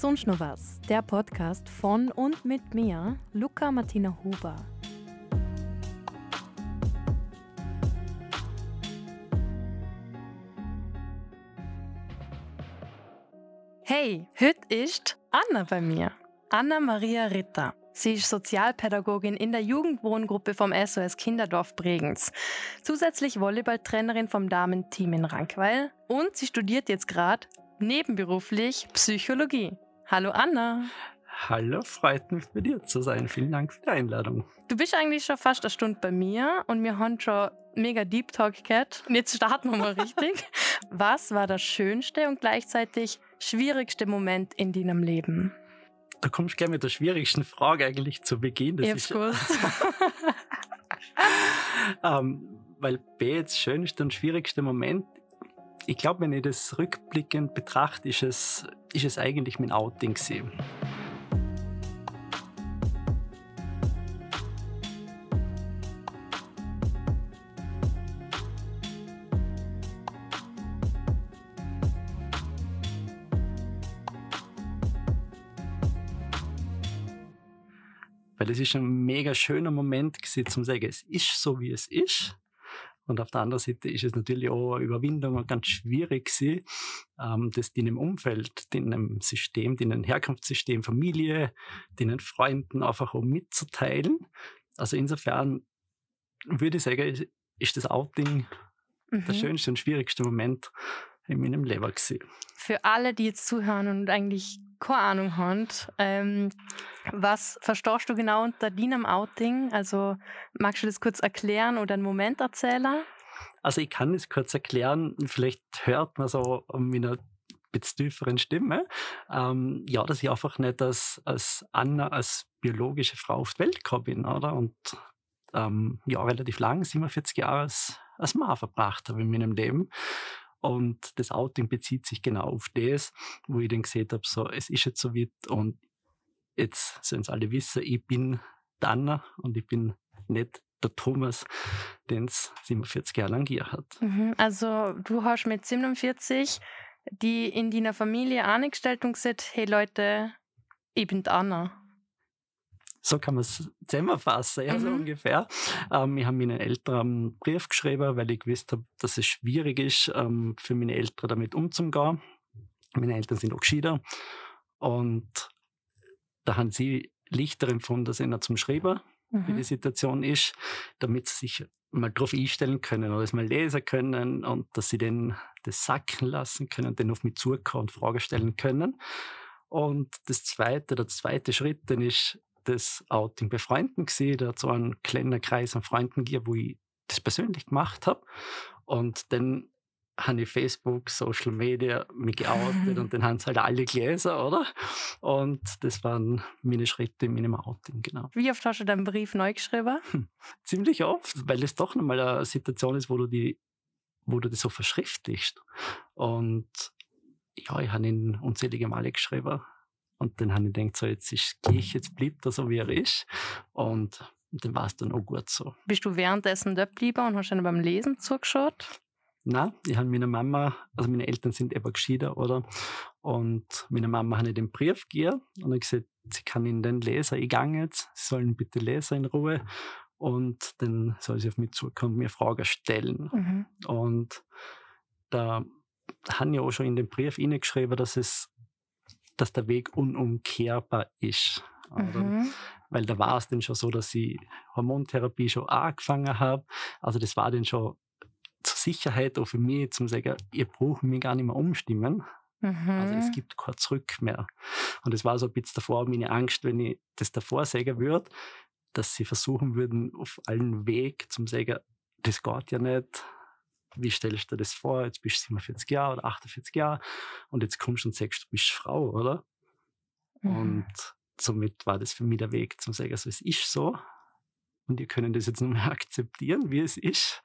Sonst noch was, der Podcast von und mit mir, Luca Martina Huber. Hey, heute ist Anna bei mir. Anna Maria Ritter. Sie ist Sozialpädagogin in der Jugendwohngruppe vom SOS Kinderdorf Bregenz. Zusätzlich Volleyballtrainerin vom Damenteam in Rankweil und sie studiert jetzt gerade nebenberuflich Psychologie. Hallo Anna. Hallo, freut mich bei dir zu sein. Vielen Dank für die Einladung. Du bist eigentlich schon fast eine Stunde bei mir und wir haben schon mega Deep Talk gehabt. Und jetzt starten wir mal richtig. Was war der schönste und gleichzeitig schwierigste Moment in deinem Leben? Da kommst du gleich mit der schwierigsten Frage eigentlich zu Beginn. Das ich ist, ähm, weil B jetzt schönste und schwierigste Moment, ich glaube, wenn ich das rückblickend betrachte, ist es, ist es eigentlich mein Outing gewesen. Weil es ist ein mega schöner Moment gewesen, zum sagen, es ist so, wie es ist. Und auf der anderen Seite ist es natürlich auch eine Überwindung und ganz schwierig gewesen, ähm, das in einem Umfeld, in einem System, in einem Herkunftssystem, Familie, den Freunden einfach auch mitzuteilen. Also insofern würde ich sagen, ist das Outing mhm. der schönste und schwierigste Moment in meinem Leben gewesen. Für alle, die jetzt zuhören und eigentlich keine Ahnung haben, ähm, was verstehst du genau unter deinem Outing? Also magst du das kurz erklären oder einen Moment erzählen? Also ich kann es kurz erklären, vielleicht hört man so mit einer bisschen tieferen Stimme, ähm, ja, dass ich einfach nicht als, als Anna, als biologische Frau auf die Welt gekommen bin, oder? Und ähm, ja, relativ lang, 47 Jahre als, als Mann verbracht habe in meinem Leben. Und das Outing bezieht sich genau auf das, wo ich dann gesehen habe, so, es ist jetzt so weit und jetzt sollen es alle wissen, ich bin Danner und ich bin nicht der Thomas, den es 47 Jahre lang gegeben hat. Mhm, also du hast mit 47 die in deiner Familie angestellt und gesagt, hey Leute, ich bin Anna. So kann man es zusammenfassen, ja, mhm. so ungefähr. Ähm, ich habe meinen Eltern einen Brief geschrieben, weil ich gewusst habe, dass es schwierig ist, ähm, für meine Eltern damit umzugehen. Meine Eltern sind auch geschieden. Und da haben sie Lichter empfunden, dass einer zum Schreiben, mhm. wie die Situation ist, damit sie sich mal drauf einstellen können oder es mal lesen können und dass sie dann das sacken lassen können dann auf mich zukommen und Fragen stellen können. Und das zweite, der zweite Schritt, dann ist das Outing bei Freunden gesehen. Da hat so einen kleinen Kreis an Freunden gegeben, wo ich das persönlich gemacht habe. Und dann habe ich Facebook, Social Media mich geoutet und dann haben es halt alle gelesen, oder? Und das waren meine Schritte in meinem Outing, genau. Wie oft hast du deinen Brief neu geschrieben? Hm, ziemlich oft, weil es doch nochmal eine Situation ist, wo du die, wo du das so verschriftlichst. Und ja, ich habe ihn unzählige Male geschrieben. Und dann habe ich gedacht, so jetzt ist gleich, jetzt bleibt er so, wie er ist. Und, und dann war es dann auch gut so. Bist du währenddessen dort geblieben und hast dann beim Lesen zugeschaut? Nein, ich habe meiner Mama, also meine Eltern sind eben geschieden, oder? Und meiner Mama habe ich den Brief gegeben und habe gesagt, sie kann ihn dann lesen, ich gehe jetzt, sie sollen bitte lesen in Ruhe und dann soll sie auf mich zukommen und mir Fragen stellen. Mhm. Und da habe ich auch schon in den Brief geschrieben, dass es dass der Weg unumkehrbar ist. Mhm. Weil da war es dann schon so, dass ich Hormontherapie schon angefangen habe. Also das war dann schon zur Sicherheit auch für mich zum sagen, ihr braucht mich gar nicht mehr umstimmen. Mhm. Also es mhm. gibt kein Zurück mehr. Und es war so ein bisschen davor meine Angst, wenn ich das davor sagen würde, dass sie versuchen würden, auf allen Weg zum sagen, das geht ja nicht, wie stellst du dir das vor? Jetzt bist du 47 Jahre oder 48 Jahre und jetzt kommst du und sagst, du bist Frau, oder? Mhm. Und somit war das für mich der Weg zum sagen, also es ist so und ihr könnt das jetzt nur mehr akzeptieren, wie es ist,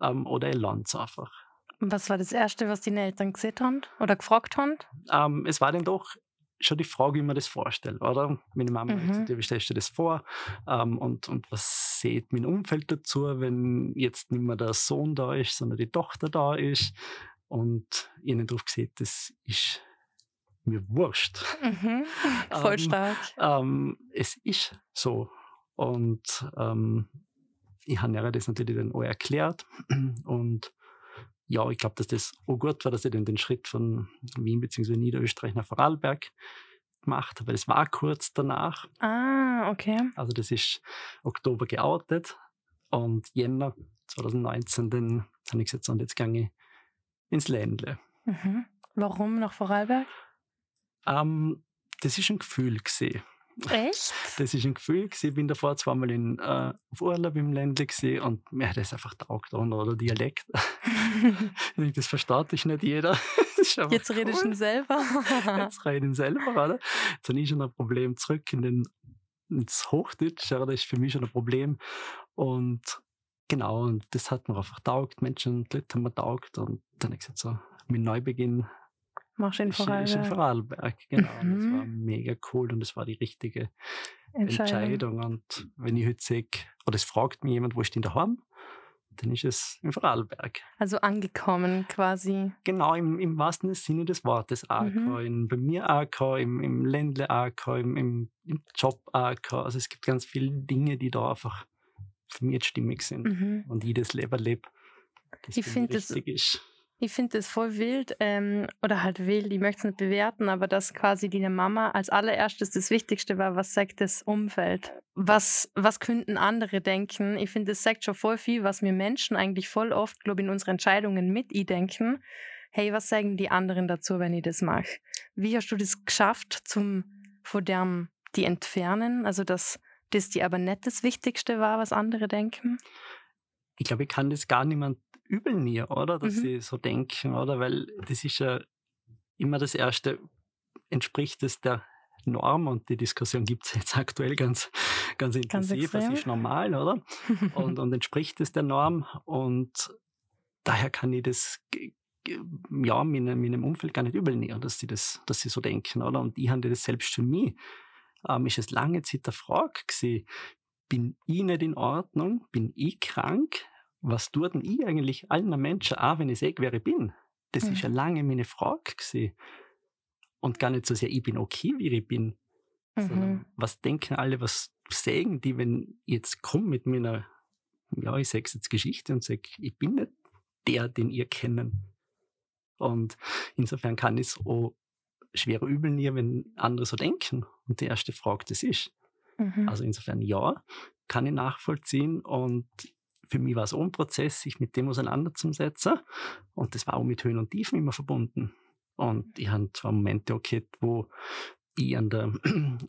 ähm, oder ihr lernt es einfach. Was war das Erste, was deine Eltern gesehen haben oder gefragt haben? Ähm, es war dann doch schon die Frage, wie man das vorstellt, oder? Meine Mama mhm. hat wie stellst du das vor? Ähm, und, und was sieht mein Umfeld dazu, wenn jetzt nicht mehr der Sohn da ist, sondern die Tochter da ist? Und ihnen drauf gesehen, das ist mir wurscht. Mhm. Voll Ähm, stark. Ähm, es ist so. Und ähm, ich habe ihr das natürlich dann auch erklärt. Und ja, ich glaube, dass das auch gut war, dass ich dann den Schritt von Wien bzw. Niederösterreich nach Vorarlberg gemacht habe. Das war kurz danach. Ah, okay. Also das ist Oktober geoutet. Und Jänner 2019, dann habe ich gesagt, und jetzt gehe ich ins Ländle. Mhm. Warum nach Vorarlberg? Ähm, das ist ein Gefühl gesehen. Echt? Das ist ein Gefühl gewesen. Ich bin davor zweimal in, äh, auf Urlaub im Ländle gesehen und mir hat das einfach taugt, oder Dialekt. ich das versteht dich nicht jeder. Jetzt redest du cool. ihn selber. Jetzt rede ich ihn selber, oder? Jetzt habe ich schon ein Problem zurück in den, ins Hochdeutsch, ja, das ist für mich schon ein Problem. Und genau, und das hat mir einfach taugt. Menschen und Leute haben mir taugt. Und dann habe ich gesagt, so, mein Neubeginn Du in ist in Vorarlberg? Vorarlberg. Genau, und das Mhm. war mega cool und das war die richtige Entscheidung. Entscheidung. Und wenn ich heute sehe, oder es fragt mich jemand, wo ist denn daheim? Dann ist es in Vorarlberg. Also angekommen quasi. Genau im, im wahrsten Sinne des Wortes AK. Mhm. In, bei mir AK, im, im Ländle AK, im, im, im Job AK. Also es gibt ganz viele Dinge, die da einfach für mich jetzt stimmig sind. Mhm. Und jedes Leben lebe, das Ich für mich find das- ist. Ich finde das voll wild, ähm, oder halt wild, ich möchte es nicht bewerten, aber dass quasi deine Mama als allererstes das Wichtigste war, was sagt das Umfeld? Was, was könnten andere denken? Ich finde, das sagt schon voll viel, was wir Menschen eigentlich voll oft, glaube ich, in unsere Entscheidungen mit i denken. Hey, was sagen die anderen dazu, wenn ich das mache? Wie hast du das geschafft, zum von dem die entfernen? Also, dass das dir aber nicht das Wichtigste war, was andere denken? ich glaube, ich kann das gar niemand übel nehmen, oder? Dass Mhm. sie so denken, oder? Weil das ist ja immer das Erste, entspricht es der Norm und die Diskussion gibt es jetzt aktuell ganz, ganz intensiv. was extrem. ist normal, oder? Und, und entspricht es der Norm? Und daher kann ich das ja, meinem, meinem Umfeld gar nicht übel nehmen, dass sie, das, dass sie so denken, oder? Und ich habe das selbst für mich, ähm, ist es lange Zeit der Frage gewesen, bin ich nicht in Ordnung? Bin ich krank? Was tut denn ich eigentlich allen Menschen auch, wenn ich wer ich bin? Das ist ja Mhm. lange meine Frage gewesen. Und gar nicht so sehr, ich bin okay, wie ich bin, sondern Mhm. was denken alle, was sagen die, wenn ich jetzt komme mit meiner, ja, ich sage jetzt Geschichte und sage, ich bin nicht der, den ihr kennen. Und insofern kann ich es auch schwer übel nehmen, wenn andere so denken. Und die erste Frage das ist. Mhm. Also insofern ja, kann ich nachvollziehen. Und für mich war es auch ein Prozess, sich mit dem auseinanderzusetzen. Und das war auch mit Höhen und Tiefen immer verbunden. Und ich habe zwar Momente auch gehabt, wo ich an der,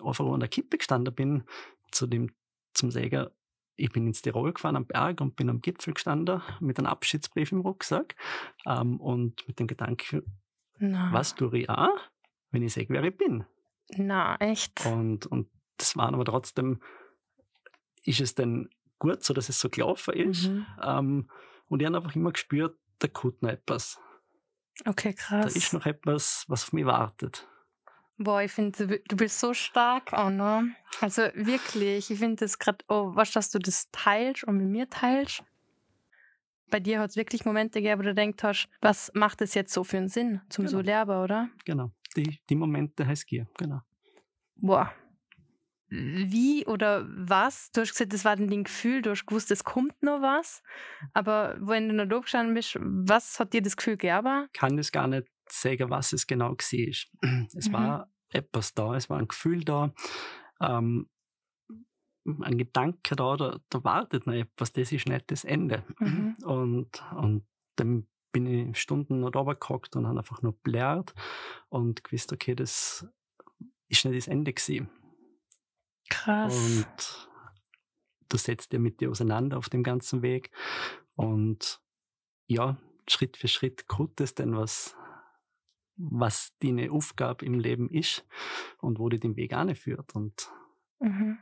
einfach an der Kippe gestanden bin, zu dem, zum Säger, ich bin ins Tirol gefahren am Berg und bin am Gipfel gestanden mit einem Abschiedsbrief im Rucksack ähm, und mit dem Gedanken, Na, was tue ich auch, wenn ich sehe, wer ich bin. Na, echt? Und, und das waren aber trotzdem, ist es denn gut so, dass es so gelaufen ist. Mhm. Ähm, und ich habe einfach immer gespürt, da kommt noch etwas. Okay, Da krass. ist noch etwas, was auf mich wartet. Boah, ich finde, du, bist so stark, Anna. Also wirklich, ich finde das gerade, oh, was, dass du das teilst und mit mir teilst. Bei dir hat es wirklich Momente gegeben, wo du denkst hast, was macht das jetzt so für einen Sinn zum so Genau. lernen, oder? Genau. Die, die Momente heißt Gier. Genau. Boah. Wie oder was? Du hast gesagt, das war dein Gefühl, du hast gewusst, es kommt noch was. Aber wenn du noch da gestanden bist, was hat dir das Gefühl gegeben? Kann das gar nicht sagen, was es genau war. Es Mhm. war etwas da, es war ein Gefühl da, ähm, ein Gedanke da, da, da wartet noch etwas, das ist nicht das Ende. Mhm. Und, und dann bin ich Stunden noch drüber gehockt und habe einfach nur blärt und gewusst, okay, das ist nicht das Ende gewesen. Krass. Und du setzt dir mit dir auseinander auf dem ganzen Weg. Und ja, Schritt für Schritt kommt es dann, was, was deine Aufgabe im Leben ist und wo dir den Weg anführt. Und Mhm.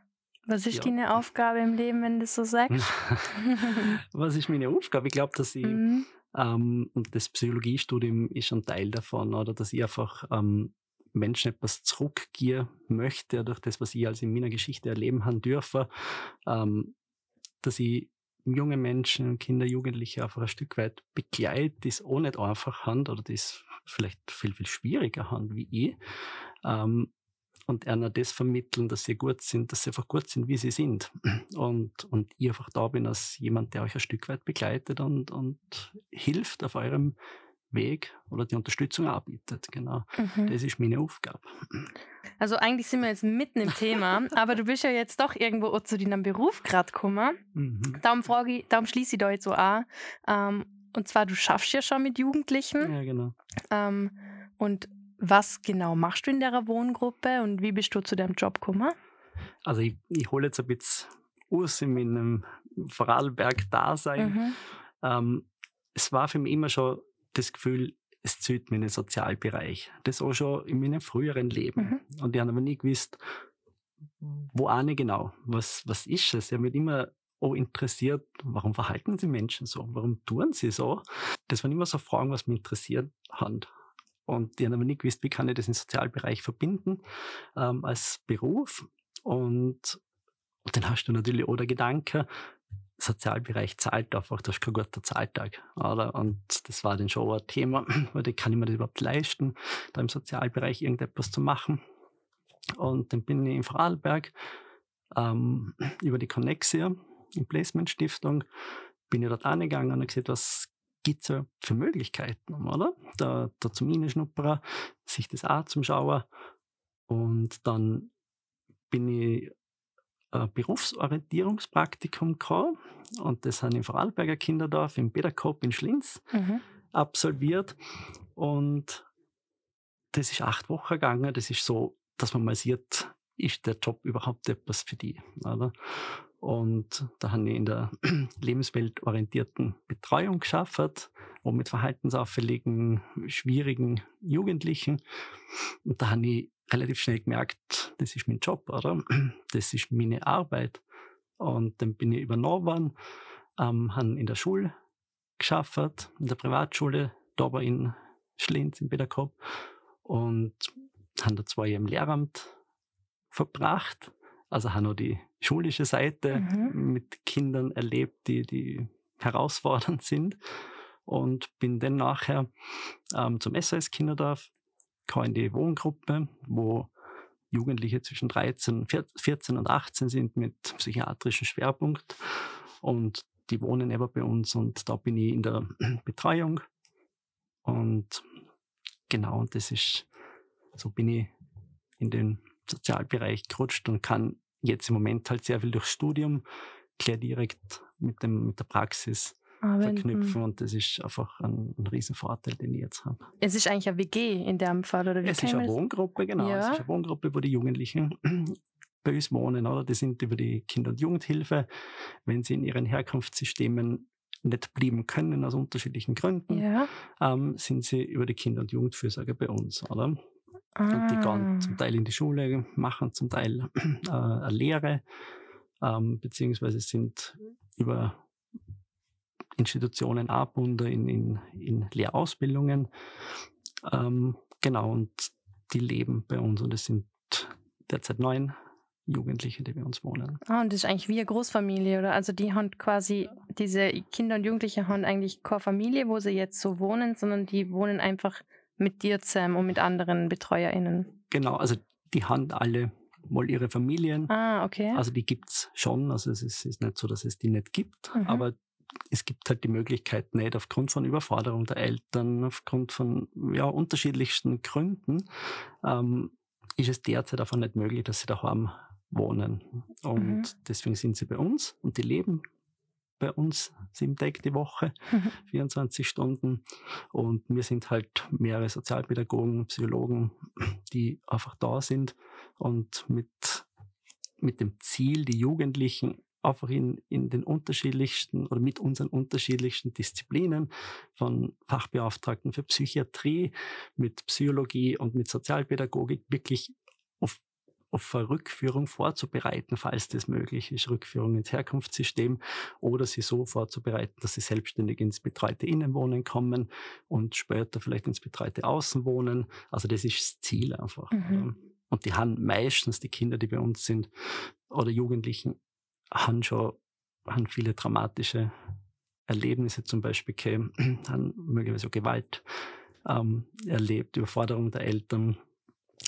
Was ist Ja. deine Aufgabe im Leben, wenn du so sagst? was ist meine Aufgabe? Ich glaube, dass ich, Mhm. ähm, und das Psychologiestudium ist ein Teil davon, oder dass ich einfach ähm, Menschen etwas zurückgehen möchte, durch das, was ich als in meiner Geschichte erleben haben dürfen, ähm, dass ich junge Menschen, Kinder, Jugendliche einfach ein Stück weit begleite, die es auch nicht einfach haben oder die es vielleicht viel, viel schwieriger haben wie ich. Ähm, und einer das vermitteln, dass sie gut sind, dass sie einfach gut sind, wie sie sind. Und, und ich einfach da bin als jemand, der euch ein Stück weit begleitet und, und hilft auf eurem Weg oder die Unterstützung anbietet. Genau. Mhm. Das ist meine Aufgabe. Also eigentlich sind wir jetzt mitten im Thema, aber du bist ja jetzt doch irgendwo zu deinem Beruf gerade gekommen. Mhm. Darum, frage ich, darum schließe ich da jetzt so an. Ähm, und zwar, du schaffst ja schon mit Jugendlichen. Ja, genau. Ähm, und was genau machst du in der Wohngruppe und wie bist du zu deinem Job gekommen? Also ich, ich hole jetzt ein bisschen aus in meinem Vorarlberg-Dasein. Mhm. Ähm, es war für mich immer schon das Gefühl, es zieht mich in den Sozialbereich. Das auch schon in meinem früheren Leben. Mhm. Und ich habe aber nie gewusst, wo nicht genau. Was, was ist es? Ich habe mich immer auch interessiert, warum verhalten sich Menschen so? Warum tun sie so? Das waren immer so Fragen, was mich interessiert haben. Und die haben aber nie gewusst, wie kann ich das im Sozialbereich verbinden ähm, als Beruf. Und, und dann hast du natürlich auch der Gedanke, Sozialbereich zahlt einfach, das ist kein guter Zahltag. Oder? Und das war dann schon ein Thema, weil kann ich mir das überhaupt leisten, da im Sozialbereich irgendetwas zu machen. Und dann bin ich in Vorarlberg ähm, über die Connexia, die Placement Stiftung, bin ich dort angegangen und habe gesagt, was gibt es für Möglichkeiten, oder? Da, da zum Innenschnupperer, sich das auch zum Schauen. Und dann bin ich ein Berufsorientierungspraktikum gehabt und das habe ich im Vorarlberger Kinderdorf im Bederkop in Schlinz mhm. absolviert und das ist acht Wochen gegangen. Das ist so, dass man mal sieht, ist der Job überhaupt etwas für die? Oder? Und da habe ich in der lebensweltorientierten Betreuung geschafft, auch mit verhaltensauffälligen, schwierigen Jugendlichen. Und da habe ich relativ schnell gemerkt, das ist mein Job, oder? Das ist meine Arbeit. Und dann bin ich übernommen worden, ähm, habe in der Schule geschafft, in der Privatschule, da war in Schlinz, in Bederkop. Und habe da zwei Jahre im Lehramt verbracht. Also habe noch die schulische Seite mhm. mit Kindern erlebt, die, die herausfordernd sind. Und bin dann nachher ähm, zum SOS Kinderdorf die Wohngruppe, wo Jugendliche zwischen 13, 14 und 18 sind mit psychiatrischem Schwerpunkt. Und die wohnen eben bei uns und da bin ich in der Betreuung. Und genau, und das ist, so bin ich in den Sozialbereich gerutscht und kann jetzt im Moment halt sehr viel durchs Studium gleich direkt mit, dem, mit der Praxis Arbeiten. verknüpfen und das ist einfach ein, ein Riesenvorteil, den ich jetzt habe. Es ist eigentlich eine WG in dem Fall, oder wie Es ist eine Wohngruppe, genau. Ja. Es ist eine Wohngruppe, wo die Jugendlichen bei uns wohnen, oder? Die sind über die Kinder- und Jugendhilfe, wenn sie in ihren Herkunftssystemen nicht blieben können aus unterschiedlichen Gründen, ja. ähm, sind sie über die Kinder- und Jugendfürsorge bei uns, oder? Ah. Und die gehen ah. zum Teil in die Schule, machen zum Teil äh, eine Lehre, ähm, beziehungsweise sind über Institutionen angebunden in, in, in Lehrausbildungen. Ähm, genau, und die leben bei uns und es sind derzeit neun Jugendliche, die bei uns wohnen. Ah, und das ist eigentlich wie eine Großfamilie, oder? Also die haben quasi, diese Kinder und Jugendliche haben eigentlich keine Familie, wo sie jetzt so wohnen, sondern die wohnen einfach mit dir zusammen und mit anderen BetreuerInnen. Genau, also die haben alle mal ihre Familien. Ah, okay. Also die gibt es schon. Also es ist, ist, nicht so, dass es die nicht gibt, mhm. aber es gibt halt die Möglichkeit nicht aufgrund von Überforderung der Eltern, aufgrund von ja, unterschiedlichsten Gründen, ähm, ist es derzeit einfach nicht möglich, dass sie daheim wohnen. Und mhm. deswegen sind sie bei uns und die leben bei uns sieben Tage die Woche, mhm. 24 Stunden. Und wir sind halt mehrere Sozialpädagogen, Psychologen, die einfach da sind und mit, mit dem Ziel, die Jugendlichen einfach in, in den unterschiedlichsten oder mit unseren unterschiedlichsten Disziplinen von Fachbeauftragten für Psychiatrie, mit Psychologie und mit Sozialpädagogik wirklich auf, auf eine Rückführung vorzubereiten, falls das möglich ist, Rückführung ins Herkunftssystem oder sie so vorzubereiten, dass sie selbstständig ins betreute Innenwohnen kommen und später vielleicht ins betreute Außenwohnen. Also das ist das Ziel einfach. Mhm. Und die haben meistens die Kinder, die bei uns sind, oder Jugendlichen, haben schon haben viele dramatische Erlebnisse zum Beispiel gehabt, haben möglicherweise auch Gewalt ähm, erlebt, Überforderung der Eltern.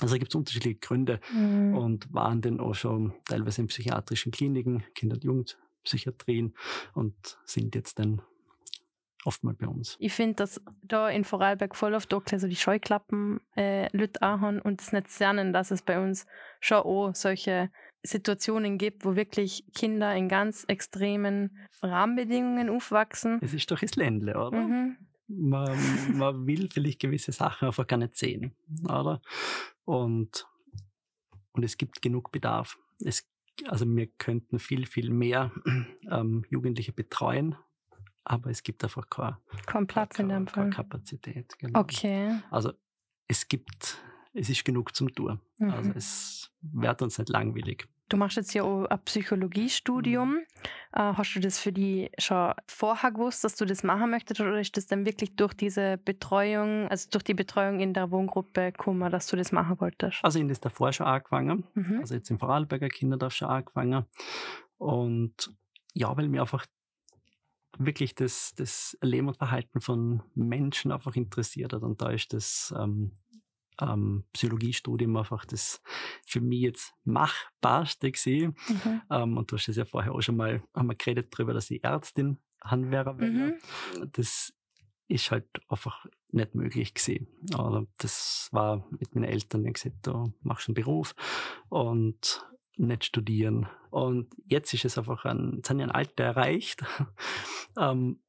Also gibt es unterschiedliche Gründe mhm. und waren dann auch schon teilweise in psychiatrischen Kliniken, Kinder- und Jugendpsychiatrien und sind jetzt dann oft mal bei uns. Ich finde, dass da in Vorarlberg voll oft auch so die Scheuklappen äh, Leute anhaben und es nicht lernen, dass es bei uns schon auch solche Situationen gibt, wo wirklich Kinder in ganz extremen Rahmenbedingungen aufwachsen. Es ist doch das Ländle, oder? Mhm. Man, man will vielleicht gewisse Sachen einfach gar nicht sehen, oder? Und, und es gibt genug Bedarf. Es, also wir könnten viel, viel mehr ähm, Jugendliche betreuen, aber es gibt einfach keine, kein Platz keine, in dem Fall. Kapazität. Genau. Okay. Also es gibt, es ist genug zum Tun. Also mhm. Also es wird uns nicht langweilig. Du machst jetzt ja auch ein Psychologiestudium. Mhm. Äh, hast du das für die schon vorher gewusst, dass du das machen möchtest, oder ist das dann wirklich durch diese Betreuung, also durch die Betreuung in der Wohngruppe gekommen, dass du das machen wolltest? Also ich habe das davor schon angefangen, mhm. also jetzt im Vorarlberger Kinderdorf schon angefangen. Und ja, weil mir einfach wirklich das, das Leben und Verhalten von Menschen einfach interessiert hat. Und da ist das ähm, ähm, Psychologiestudium einfach das für mich jetzt machbarste gesehen. Mhm. Ähm, und du hast es ja vorher auch schon mal, haben wir geredet darüber, dass ich Ärztin Handwerker wäre. Mhm. Das ist halt einfach nicht möglich gewesen. Aber das war mit meinen Eltern, die gesagt, du machst einen Beruf und nicht studieren. Und jetzt ist es einfach ein, ich ein Alter erreicht, ähm,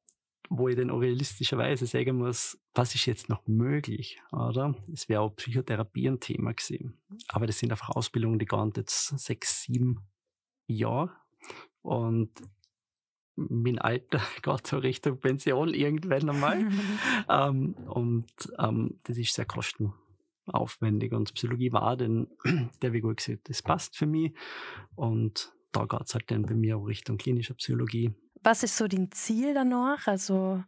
wo ich dann auch realistischerweise sagen muss, was ist jetzt noch möglich, oder? Es wäre auch Psychotherapie ein Thema gewesen. Aber das sind einfach Ausbildungen, die gehen jetzt sechs, sieben Jahre. Und mein Alter geht so Richtung Pension irgendwann einmal. ähm, und ähm, das ist sehr kostenaufwendig. Und Psychologie war dann, der wie gut gesagt, das passt für mich. Und da geht es halt dann bei mir auch Richtung klinischer Psychologie. Was ist so dein Ziel danach? Also,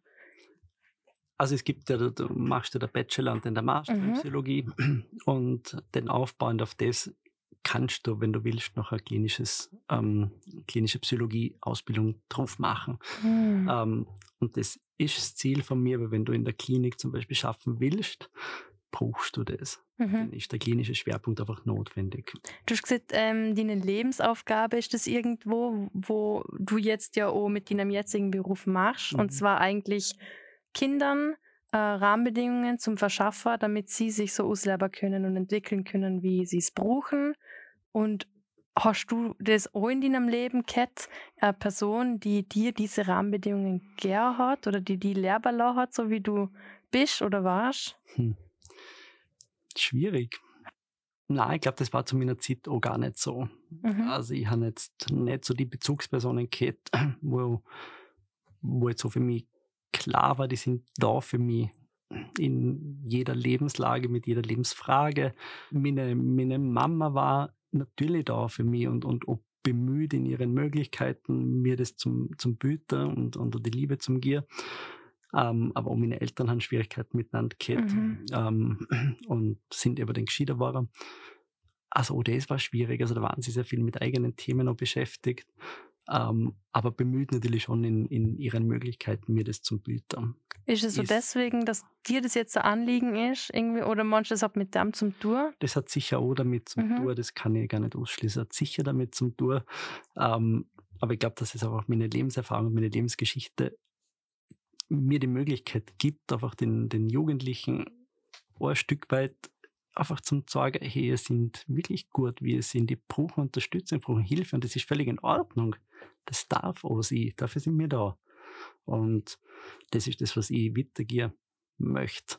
also es gibt ja, du machst ja der Bachelor und dann der Master mhm. in Psychologie und den aufbauend auf das kannst du, wenn du willst, noch eine klinisches, ähm, klinische Psychologie-Ausbildung drauf machen. Mhm. Ähm, und das ist das Ziel von mir, weil wenn du in der Klinik zum Beispiel schaffen willst, brauchst du das. Mhm. Dann ist der klinische Schwerpunkt einfach notwendig. Du hast gesagt, ähm, deine Lebensaufgabe ist das irgendwo, wo du jetzt ja auch mit deinem jetzigen Beruf machst. Mhm. Und zwar eigentlich Kindern äh, Rahmenbedingungen zum Verschaffer, damit sie sich so ausleben können und entwickeln können, wie sie es brauchen. Und hast du das auch in deinem Leben gehabt, eine Person, die dir diese Rahmenbedingungen gern hat oder die die lehrbar hat, so wie du bist oder warst? Hm schwierig. Nein, ich glaube, das war zu meiner Zeit auch gar nicht so. Mhm. Also ich habe jetzt nicht so die Bezugspersonen gehabt, wo, wo jetzt so für mich klar war, die sind da für mich in jeder Lebenslage, mit jeder Lebensfrage. Meine, meine Mama war natürlich da für mich und, und auch bemüht in ihren Möglichkeiten, mir das zum, zum Bieten und, und die Liebe zum Gier. Ähm, aber auch meine Eltern haben Schwierigkeiten miteinander gehabt mhm. ähm, und sind eben dann geschieden worden. Also auch das war schwierig. Also da waren sie sehr viel mit eigenen Themen noch beschäftigt. Ähm, aber bemüht natürlich schon in, in ihren Möglichkeiten, mir das zum bieten. Ist es so ist, deswegen, dass dir das jetzt ein Anliegen ist? Irgendwie, oder manchmal das hat mit dem zum Tour? Das hat sicher auch damit zum mhm. Tour, das kann ich gar nicht ausschließen. Hat sicher damit zum Tour. Ähm, aber ich glaube, dass es auch meine Lebenserfahrung und meine Lebensgeschichte mir die Möglichkeit gibt, einfach den, den Jugendlichen ein Stück weit einfach zum sagen, hey, ihr sind wirklich gut, wie ihr sind, die brauchen Unterstützung, brauchen Hilfe und das ist völlig in Ordnung. Das darf auch sein, dafür sind wir da. Und das ist das, was ich weitergehen möchte.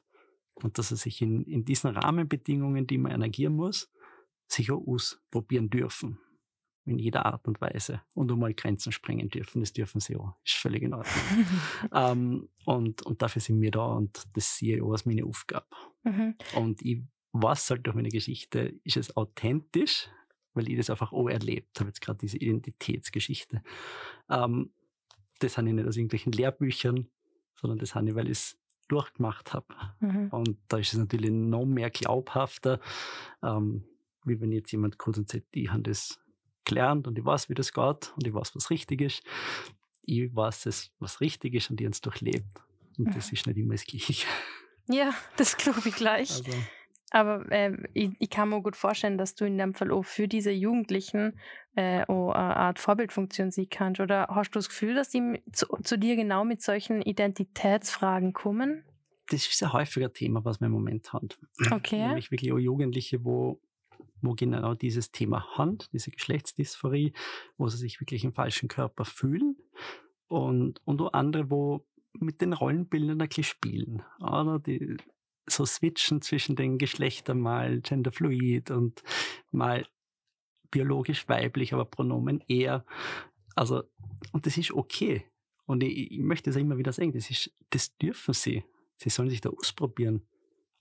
Und dass er sich in, in diesen Rahmenbedingungen, die man energieren muss, sich auch ausprobieren dürfen in jeder Art und Weise und einmal Grenzen sprengen dürfen. Das dürfen sie auch. Ist völlig in Ordnung. ähm, und, und dafür sind wir da und das sehe ich auch als meine Aufgabe. Mhm. Und ich weiß halt durch meine Geschichte, ist es authentisch, weil ich das einfach auch erlebt habe, jetzt gerade diese Identitätsgeschichte. Ähm, das habe ich nicht aus irgendwelchen Lehrbüchern, sondern das habe ich, weil ich es durchgemacht habe. Mhm. Und da ist es natürlich noch mehr glaubhafter, ähm, wie wenn jetzt jemand kommt und sagt, ich habe das gelernt und ich weiß, wie das geht und ich weiß, was richtig ist. Ich weiß es, was richtig ist und ich habe es durchlebt. Und das ist nicht immer das Gleiche. Ja, das glaube ich gleich. Also. Aber äh, ich, ich, kann mir gut vorstellen, dass du in dem Fall auch für diese Jugendlichen äh, auch eine Art Vorbildfunktion sehen kannst. Oder hast du das Gefühl, dass die zu, zu dir genau mit solchen Identitätsfragen kommen? Das ist ein häufiger Thema, was wir im Moment haben. Okay. Nämlich wirklich auch Jugendliche, wo, wo genau dieses Thema haben, diese Geschlechtsdysphorie, wo sie sich wirklich im falschen Körper fühlen. Und, und andere, wo mit den Rollenbildern ein bisschen spielen. Oder? Die, so switchen zwischen den Geschlechtern, mal genderfluid und mal biologisch weiblich, aber Pronomen eher. Also, und das ist okay. Und ich, ich möchte es immer wieder sagen, das, ist, das dürfen sie. Sie sollen sich da ausprobieren.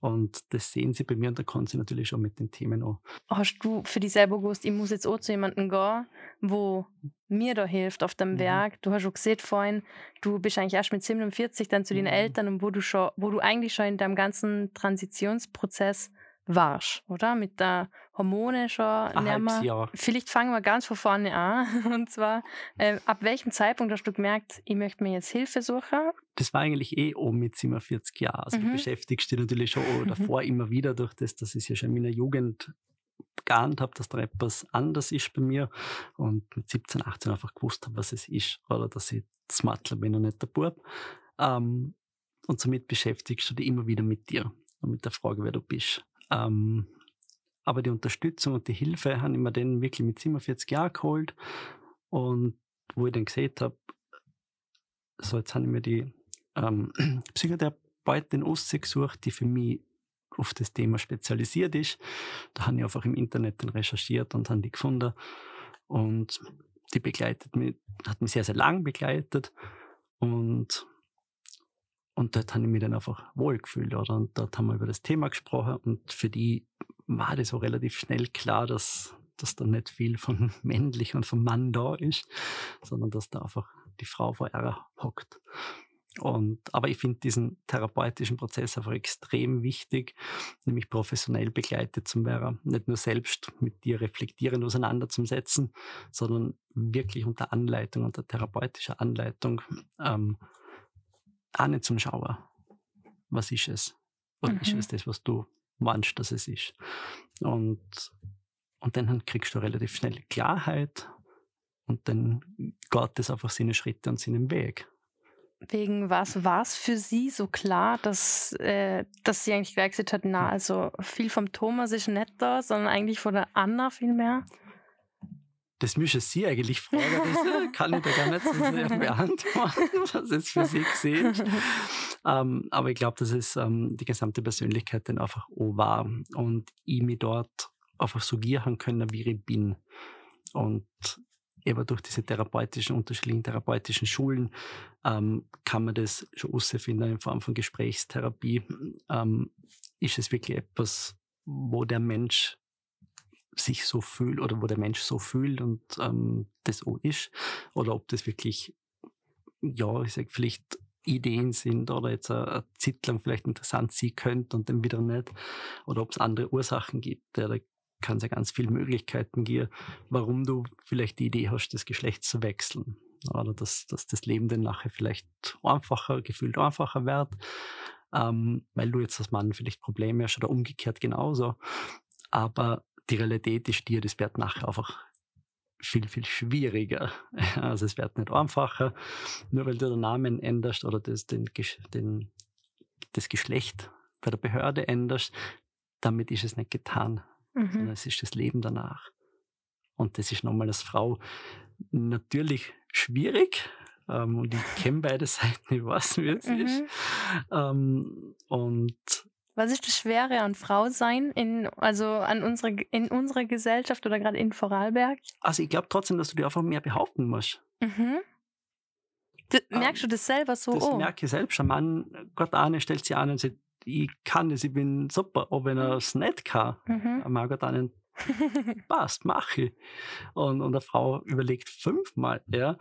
Und das sehen sie bei mir und da kann sie natürlich schon mit den Themen auch. Hast du für dich selber gewusst, ich muss jetzt auch zu jemandem gehen, wo mir da hilft auf dem mhm. Werk? Du hast schon gesehen vorhin, du bist eigentlich erst mit 47 dann zu den mhm. Eltern und wo du schon, wo du eigentlich schon in deinem ganzen Transitionsprozess warst, oder? Mit der Hormone schon. Ein Jahr. Vielleicht fangen wir ganz von vorne an. Und zwar, äh, ab welchem Zeitpunkt hast du gemerkt, ich möchte mir jetzt Hilfe suchen? Das war eigentlich eh um mit 47 Jahren. Also mhm. du beschäftigst dich natürlich schon mhm. davor immer wieder durch das, dass ich es ja schon in meiner Jugend geahnt habe, dass da etwas anders ist bei mir und mit 17, 18 einfach gewusst habe, was es ist oder dass ich das Matler bin und nicht der Bub. Ähm, und somit beschäftigst du dich immer wieder mit dir und mit der Frage, wer du bist. Ähm, aber die Unterstützung und die Hilfe haben wir dann wirklich mit 47 Jahren geholt. Und wo ich dann gesehen habe, so jetzt haben wir die ähm, Psychotherapeutin Ostsee gesucht, die für mich auf das Thema spezialisiert ist. Da habe ich einfach im Internet dann recherchiert und habe die gefunden. Und die begleitet mich, hat mich sehr, sehr lang begleitet. Und und dort habe ich mich dann einfach wohlgefühlt, oder? Und dort haben wir über das Thema gesprochen und für die war das auch relativ schnell klar, dass, dass da nicht viel von männlich und vom Mann da ist, sondern dass da einfach die Frau vor ihr hockt. Und, aber ich finde diesen therapeutischen Prozess einfach extrem wichtig, nämlich professionell begleitet zu werden. Nicht nur selbst mit dir reflektierend auseinanderzusetzen, sondern wirklich unter Anleitung, unter therapeutischer Anleitung ähm, auch nicht zum Schauen. Was ist es? Oder mhm. ist es das, was du meinst, dass es ist? Und, und dann kriegst du relativ schnell Klarheit und dann geht es einfach seine Schritte und seinen Weg. Wegen was war es für Sie so klar, dass, äh, dass Sie eigentlich gesagt hat, na, also viel vom Thomas ist nicht da, sondern eigentlich von der Anna viel mehr? Das müssen Sie eigentlich fragen. Das kann ich da gar nicht so sehr beantworten, was es für Sie gesehen ähm, Aber ich glaube, dass es ähm, die gesamte Persönlichkeit dann einfach auch war und ich mich dort einfach so gieren können, wie ich bin. Und eben durch diese therapeutischen, unterschiedlichen therapeutischen Schulen ähm, kann man das schon herausfinden in Form von Gesprächstherapie. Ähm, ist es wirklich etwas, wo der Mensch sich so fühlt oder wo der Mensch so fühlt und ähm, das so ist oder ob das wirklich, ja, ich sag vielleicht Ideen sind oder jetzt eine Zeit lang vielleicht interessant sein könnte und dann wieder nicht oder ob es andere Ursachen gibt. Ja, da kann es ja ganz viele Möglichkeiten geben, warum du vielleicht die Idee hast, das Geschlecht zu wechseln oder dass, dass das Leben dann nachher vielleicht einfacher, gefühlt einfacher wird, ähm, weil du jetzt als Mann vielleicht Probleme hast oder umgekehrt genauso. Aber die Realität ist dir, das wird nachher einfach viel, viel schwieriger. Also es wird nicht einfacher, nur weil du den Namen änderst oder das, den, den, das Geschlecht bei der Behörde änderst, damit ist es nicht getan, mhm. sondern es ist das Leben danach. Und das ist nochmal als Frau natürlich schwierig. Ähm, und ich kenne beide Seiten, ich weiß, wie es mhm. ist. Ähm, und was ist das Schwere an Frau sein, in, also an unsere, in unserer Gesellschaft oder gerade in Vorarlberg? Also ich glaube trotzdem, dass du dir einfach mehr behaupten musst. Mhm. Das, ähm, merkst du das selber so? Das oh. merke ich selbst. Ein Mann, Gott ahne, stellt sich an und sagt, ich kann das, ich bin super. Aber wenn er es nicht kann, mhm. ein Gott ahnen, passt, mache ich. Und, und eine Frau überlegt fünfmal, ja,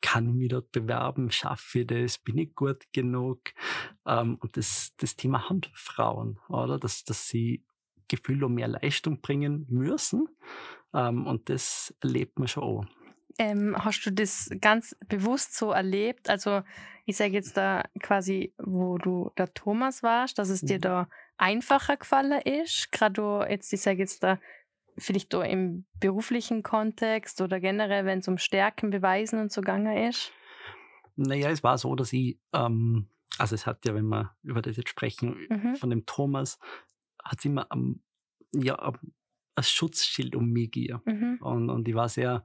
kann ich mich dort bewerben, schaffe ich das, bin ich gut genug? Ähm, und das, das Thema haben Frauen, oder? Dass, dass sie Gefühl um mehr Leistung bringen müssen. Ähm, und das erlebt man schon auch. Ähm, hast du das ganz bewusst so erlebt? Also ich sage jetzt da quasi, wo du der Thomas warst, dass es dir Mhm. da einfacher gefallen ist, gerade jetzt, ich sage jetzt da vielleicht da im beruflichen Kontext oder generell, wenn es um Stärken, Beweisen und so gegangen ist? Naja, es war so, dass ich, ähm, also es hat ja, wenn wir über das jetzt sprechen, Mhm. von dem Thomas, hat es immer am, ja, als Schutzschild um mich gegeben. Mhm. Und, und ich war sehr,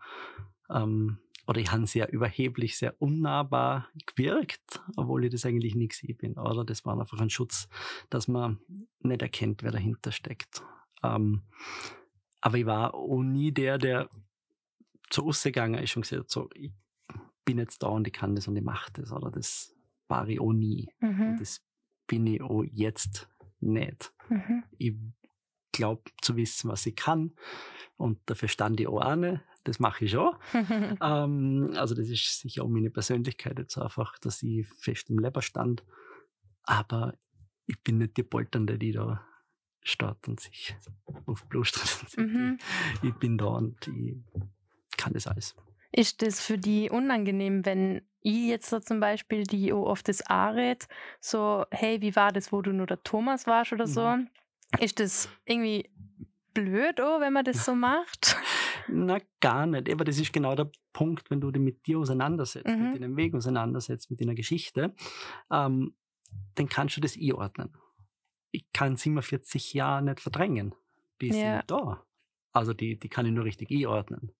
ähm, oder ich habe sehr überheblich, sehr unnahbar gewirkt, obwohl ich das eigentlich nie gewesen bin. Oder das war einfach ein Schutz, dass man nicht erkennt, wer dahinter steckt. Ähm, aber ich war auch nie der, der zu Usse gegangen ist und gesagt hat, so, ich bin jetzt da und ich kann das und ich mache das. Oder das war ich auch nie. Und Mhm. das bin ich auch jetzt nicht Mhm. ich glaube zu wissen, was ich kann. Und dafür stand ich auch eine. Das mache ich schon. Ähm, also das ist sicher auch meine Persönlichkeit jetzt einfach, dass ich fest im Leber stand. Aber ich bin nicht die Polternde, die da steht und sich aufblustert. und sagt, Mhm. ich, bin da und ich kann das alles. Ist das für die unangenehm, wenn ich jetzt so zum Beispiel die auch auf das anred, so, hey, wie war das, wo du nur der Thomas warst oder so? Ist das irgendwie blöd, oh, wenn man das so macht? Na, gar nicht. Aber das ist genau der Punkt, wenn du dich mit dir auseinandersetzt, Mhm. mit deinem Weg auseinandersetzt, mit deiner Geschichte, ähm, dann kannst du das einordnen. Ich kann 47 Jahre nicht verdrängen. Die Ja. sind da. Also die, die kann ich nur richtig einordnen.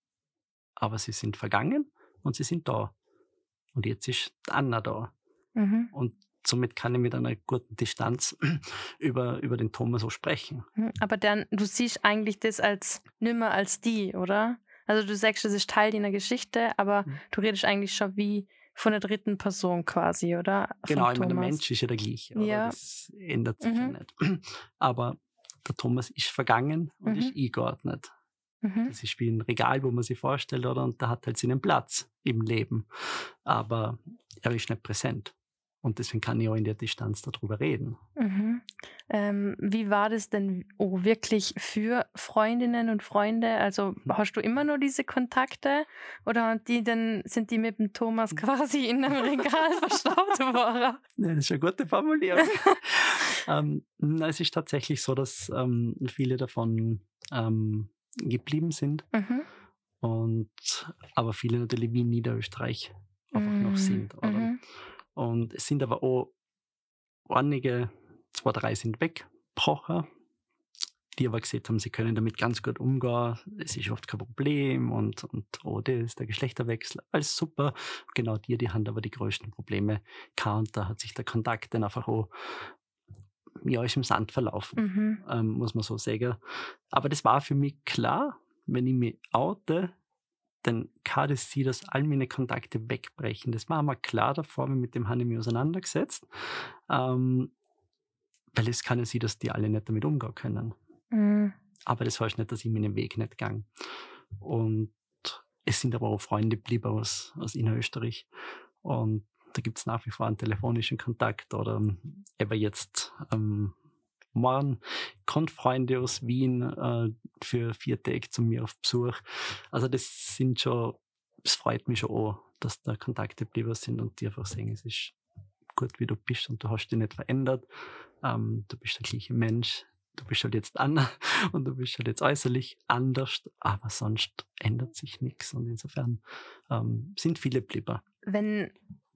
Aber sie sind vergangen und sie sind da. Und jetzt ist Anna da. Mhm. Und somit kann ich mit einer guten Distanz über, über den Thomas so sprechen. Mhm. Aber dann, du siehst eigentlich das als nimmer als die, oder? Also du sagst, das ist Teil deiner Geschichte, aber Mhm. du redest eigentlich schon wie von der dritten Person quasi, oder? Von Genau, ich meine, der. Mensch ist ja der gleiche. Oder? Ja. Das ändert sich ja Mhm. nicht. Aber der Thomas ist vergangen und Mhm. ist eingeordnet. Mhm. Das ist wie ein Regal, wo man sich vorstellt, oder? Und der hat halt seinen Platz im Leben. Aber er ist nicht präsent. Und deswegen kann ich auch in der Distanz darüber reden. Mhm. Ähm, wie war das denn oh, wirklich für Freundinnen und Freunde? Also hast du immer nur diese Kontakte oder die denn, sind die mit dem Thomas quasi in einem Regal verstaut worden? Ja, das ist eine gute Formulierung. ähm, na, es ist tatsächlich so, dass ähm, viele davon ähm, geblieben sind. Mhm. Und aber viele natürlich wie in Niederösterreich einfach noch Mm, sind. Oder? Und es sind aber auch einige, zwei, drei sind weggebrochen, die aber gesagt haben, sie können damit ganz gut umgehen. Es ist oft kein Problem und, und oh, das, der Geschlechterwechsel, alles super. Genau die, die haben aber die größten Probleme gehabt und da hat sich der Kontakt dann einfach auch ja, ist im Sand verlaufen Mhm. ähm, muss man so sagen. Aber das war für mich klar, wenn ich mich oute, dann kann das sie, dass all meine Kontakte wegbrechen. Das war mir klar davor, wenn mit dem habe ich mich auseinandergesetzt. Ähm, weil es kann ja sein, dass die alle nicht damit umgehen können. Mhm. Aber das heißt nicht, dass ich meinen Weg nicht gang. Und es sind aber auch Freunde geblieben aus, aus Innerösterreich. Und da gibt es nach wie vor einen telefonischen Kontakt oder eben jetzt ähm, morgen kommt Freunde aus Wien äh, für vier Tage zu mir auf Besuch. Also das sind schon, es freut mich schon auch, dass da Kontakte geblieben sind und die einfach sagen, es ist gut, wie du bist und du hast dich nicht verändert. Ähm, du bist der gleiche Mensch. Du bist halt jetzt Anna und du bist halt jetzt äußerlich anders, aber sonst ändert sich nichts. Und insofern ähm, sind viele geblieben. Wenn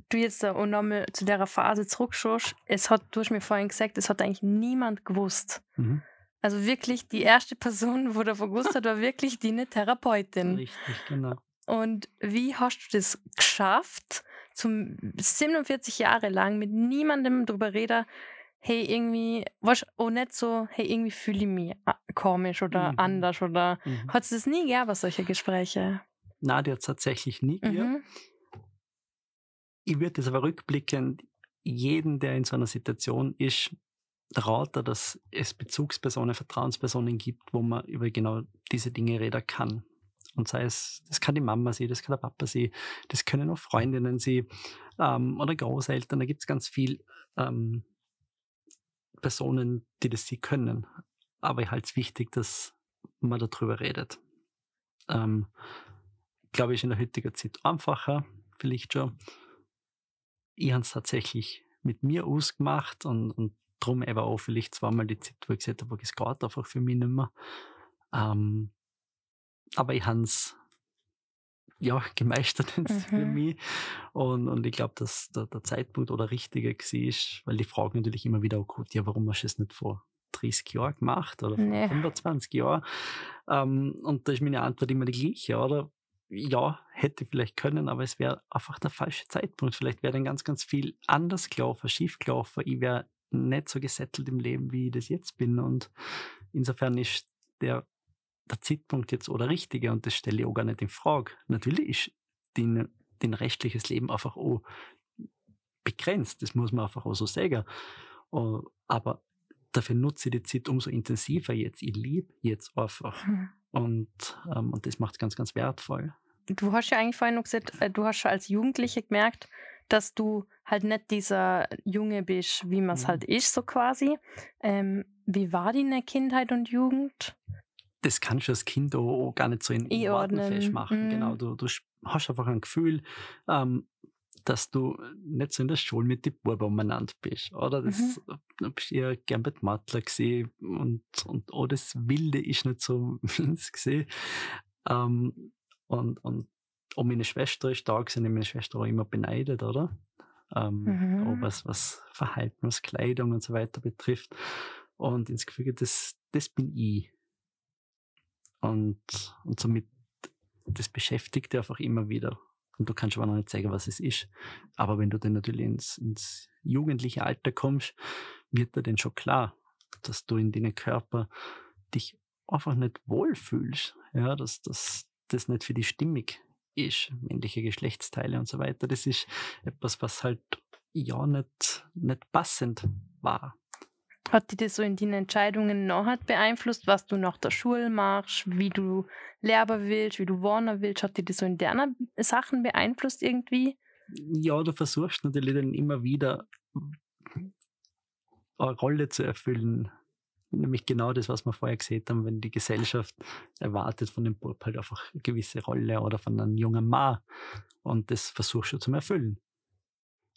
du jetzt da auch nochmal zu der Phase zurückschaust, es hat, du hast mir vorhin gesagt, es hat eigentlich niemand gewusst. Mhm. Also wirklich, die erste Person, wo davon gewusst hat, war wirklich die eine Therapeutin. Richtig, genau. Und wie hast du das geschafft, zum 47 Jahre lang mit niemandem drüber reden, hey, irgendwie, was auch nicht so, hey, irgendwie fühle ich mich a- komisch oder Mhm. anders oder Mhm. hat es das nie gegeben, solche Gespräche? Na, die hat tatsächlich nie. Mhm. Ich würde das aber rückblickend jeden, der in so einer Situation ist, raten, dass es Bezugspersonen, Vertrauenspersonen gibt, wo man über genau diese Dinge reden kann. Und sei es, das kann die Mama sein, das kann der Papa sein, das können auch Freundinnen sein ähm, oder Großeltern. Da gibt es ganz viel ähm, Personen, die das sie können. Aber ich halte es wichtig, dass man darüber redet. Ähm, glaube ich, in der heutigen Zeit einfacher, vielleicht schon. Ich habe es tatsächlich mit mir ausgemacht und, und darum eben auch vielleicht zweimal die Zeit, wo ich gesagt habe, es geht einfach für mich nicht mehr. Ähm, aber ich habe es ja, gemeistert jetzt für Mhm. mich. Und, und ich glaube, dass der, der Zeitpunkt oder richtige war, weil die Frage natürlich immer wieder, oh gut, ja, warum hast du es nicht vor 30 Jahren gemacht oder vor Ne. 25 Jahren? Ähm, und da ist meine Antwort immer die gleiche, oder? Ja, hätte vielleicht können, aber es wäre einfach der falsche Zeitpunkt. Vielleicht wäre dann ganz, ganz viel anders gelaufen, schief gelaufen. Ich wäre nicht so gesettelt im Leben, wie ich das jetzt bin. Und insofern ist der der Zeitpunkt jetzt oder richtige und das stelle ich auch gar nicht in Frage. Natürlich ist dein, dein restliches Leben einfach auch begrenzt, das muss man einfach auch so sagen. Äh, Aber dafür nutze ich die Zeit umso intensiver jetzt. Ich liebe jetzt einfach. Hm. Und, ähm, und das macht es ganz, ganz wertvoll. Du hast ja eigentlich vorhin noch gesagt, äh, du hast schon als Jugendliche gemerkt, dass du halt nicht dieser Junge bist, wie man es Mhm. halt ist, so quasi. Ähm, wie war deine Kindheit und Jugend? Das kannst du als Kind auch, gar nicht so in, in Worten festmachen. mm. Genau, du, du hast einfach ein Gefühl, ähm, dass du nicht so in der Schule mit den Buben umeinander bist. Oder das, du bist eher gern den Matler gesehen und, und auch das Wilde ist nicht so meins gesehen. Ähm, und, und auch meine Schwester ist da gewesen, meine Schwester auch immer beneidet, oder? Ähm, Mhm. Auch was, was Verhalten, was Kleidung und so weiter betrifft. Und ins Gefühl, das, das bin ich. Und, und somit, das beschäftigt dich einfach immer wieder. Und du kannst aber noch nicht sagen, was es ist. Aber wenn du dann natürlich ins, ins jugendliche Alter kommst, wird dir dann schon klar, dass du in deinem Körper dich einfach nicht wohlfühlst. Ja, dass dass das nicht für die stimmig ist, männliche Geschlechtsteile und so weiter. Das ist etwas, was halt ja nicht, nicht passend war. Hat dich das so in deinen Entscheidungen nachher beeinflusst, was du nach der Schule machst, wie du Lehrer willst, wie du wohnen willst? Hat dich das so in deiner Sachen beeinflusst irgendwie? Ja, du versuchst natürlich dann immer wieder eine Rolle zu erfüllen. Nämlich genau das, was wir vorher gesehen haben, wenn die Gesellschaft erwartet von dem Bub halt einfach eine gewisse Rolle oder von einem jungen Mann. Und das versuchst du zu erfüllen.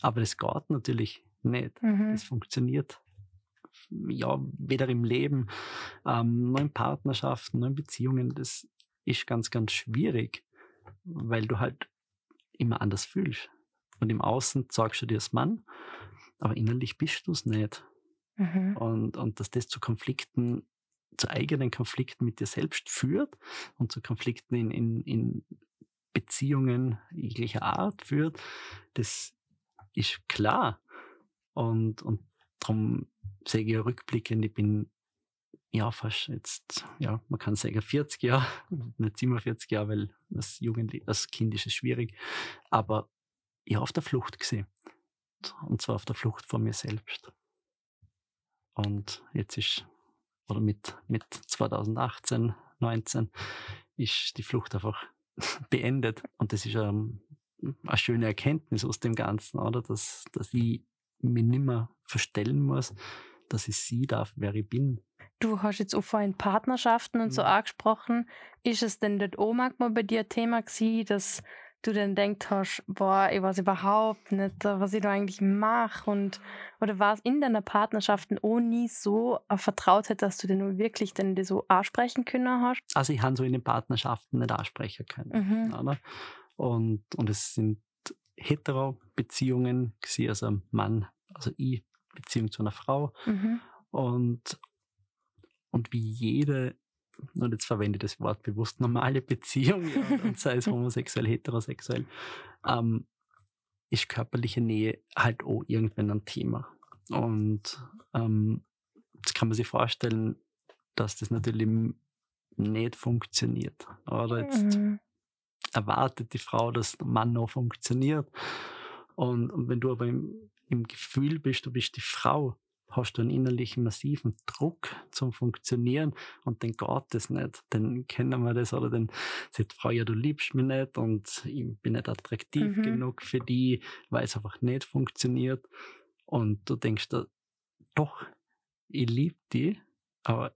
Aber das geht natürlich nicht. Mhm. Das funktioniert ja weder im Leben, ähm, noch in Partnerschaften, noch in Beziehungen. Das ist ganz, ganz schwierig, weil du halt immer anders fühlst. Und im Außen sagst du dir als Mann, aber innerlich bist du es nicht. Mhm. Und, und dass das zu Konflikten, zu eigenen Konflikten mit dir selbst führt und zu Konflikten in, in, in Beziehungen jeglicher Art führt, das ist klar. Und, und darum sehe ich rückblickend, ich bin ja fast jetzt, ja, man kann sagen 40 Jahre, nicht 47 Jahre, weil als, Jugendlich, als Kind ist es schwierig, aber ich habe auf der Flucht gesehen. Und zwar auf der Flucht vor mir selbst. Und jetzt ist, oder mit, mit 2018, 19, ist die Flucht einfach beendet. Und das ist ähm, eine schöne Erkenntnis aus dem Ganzen, oder? Dass, dass ich mich nicht mehr verstellen muss, dass ich sie darf, wer ich bin. Du hast jetzt auch vorhin Partnerschaften und so Mhm. angesprochen. Ist es denn dort auch manchmal bei dir ein Thema gewesen, dass du dann denkt hast, boah, ich weiß überhaupt nicht, was ich da eigentlich mache und oder war es in deiner Partnerschaften auch nie so eine Vertrautheit, dass du denn nur wirklich denn so ansprechen können hast? Also ich habe so in den Partnerschaften nicht ansprechen können. Mhm. Oder? Und, und es sind Hetero-Beziehungen, also Mann, also ich, Beziehung zu einer Frau. Mhm. Und, und wie jede, und jetzt verwende ich das Wort bewusst, normale Beziehung, ja, und sei es homosexuell, heterosexuell, ähm, ist körperliche Nähe halt auch irgendwann ein Thema. Und ähm, jetzt kann man sich vorstellen, dass das natürlich nicht funktioniert. Oder jetzt Mhm. Erwartet die Frau, dass der Mann noch funktioniert. Und, und wenn du aber im, im Gefühl bist, du bist die Frau, hast du einen innerlichen massiven Druck zum Funktionieren und dann geht das nicht. Dann kennen wir das oder dann sagt die Frau, ja, du liebst mich nicht und ich bin nicht attraktiv Mhm. genug für die, weil es einfach nicht funktioniert. Und du denkst doch, ich liebe die, aber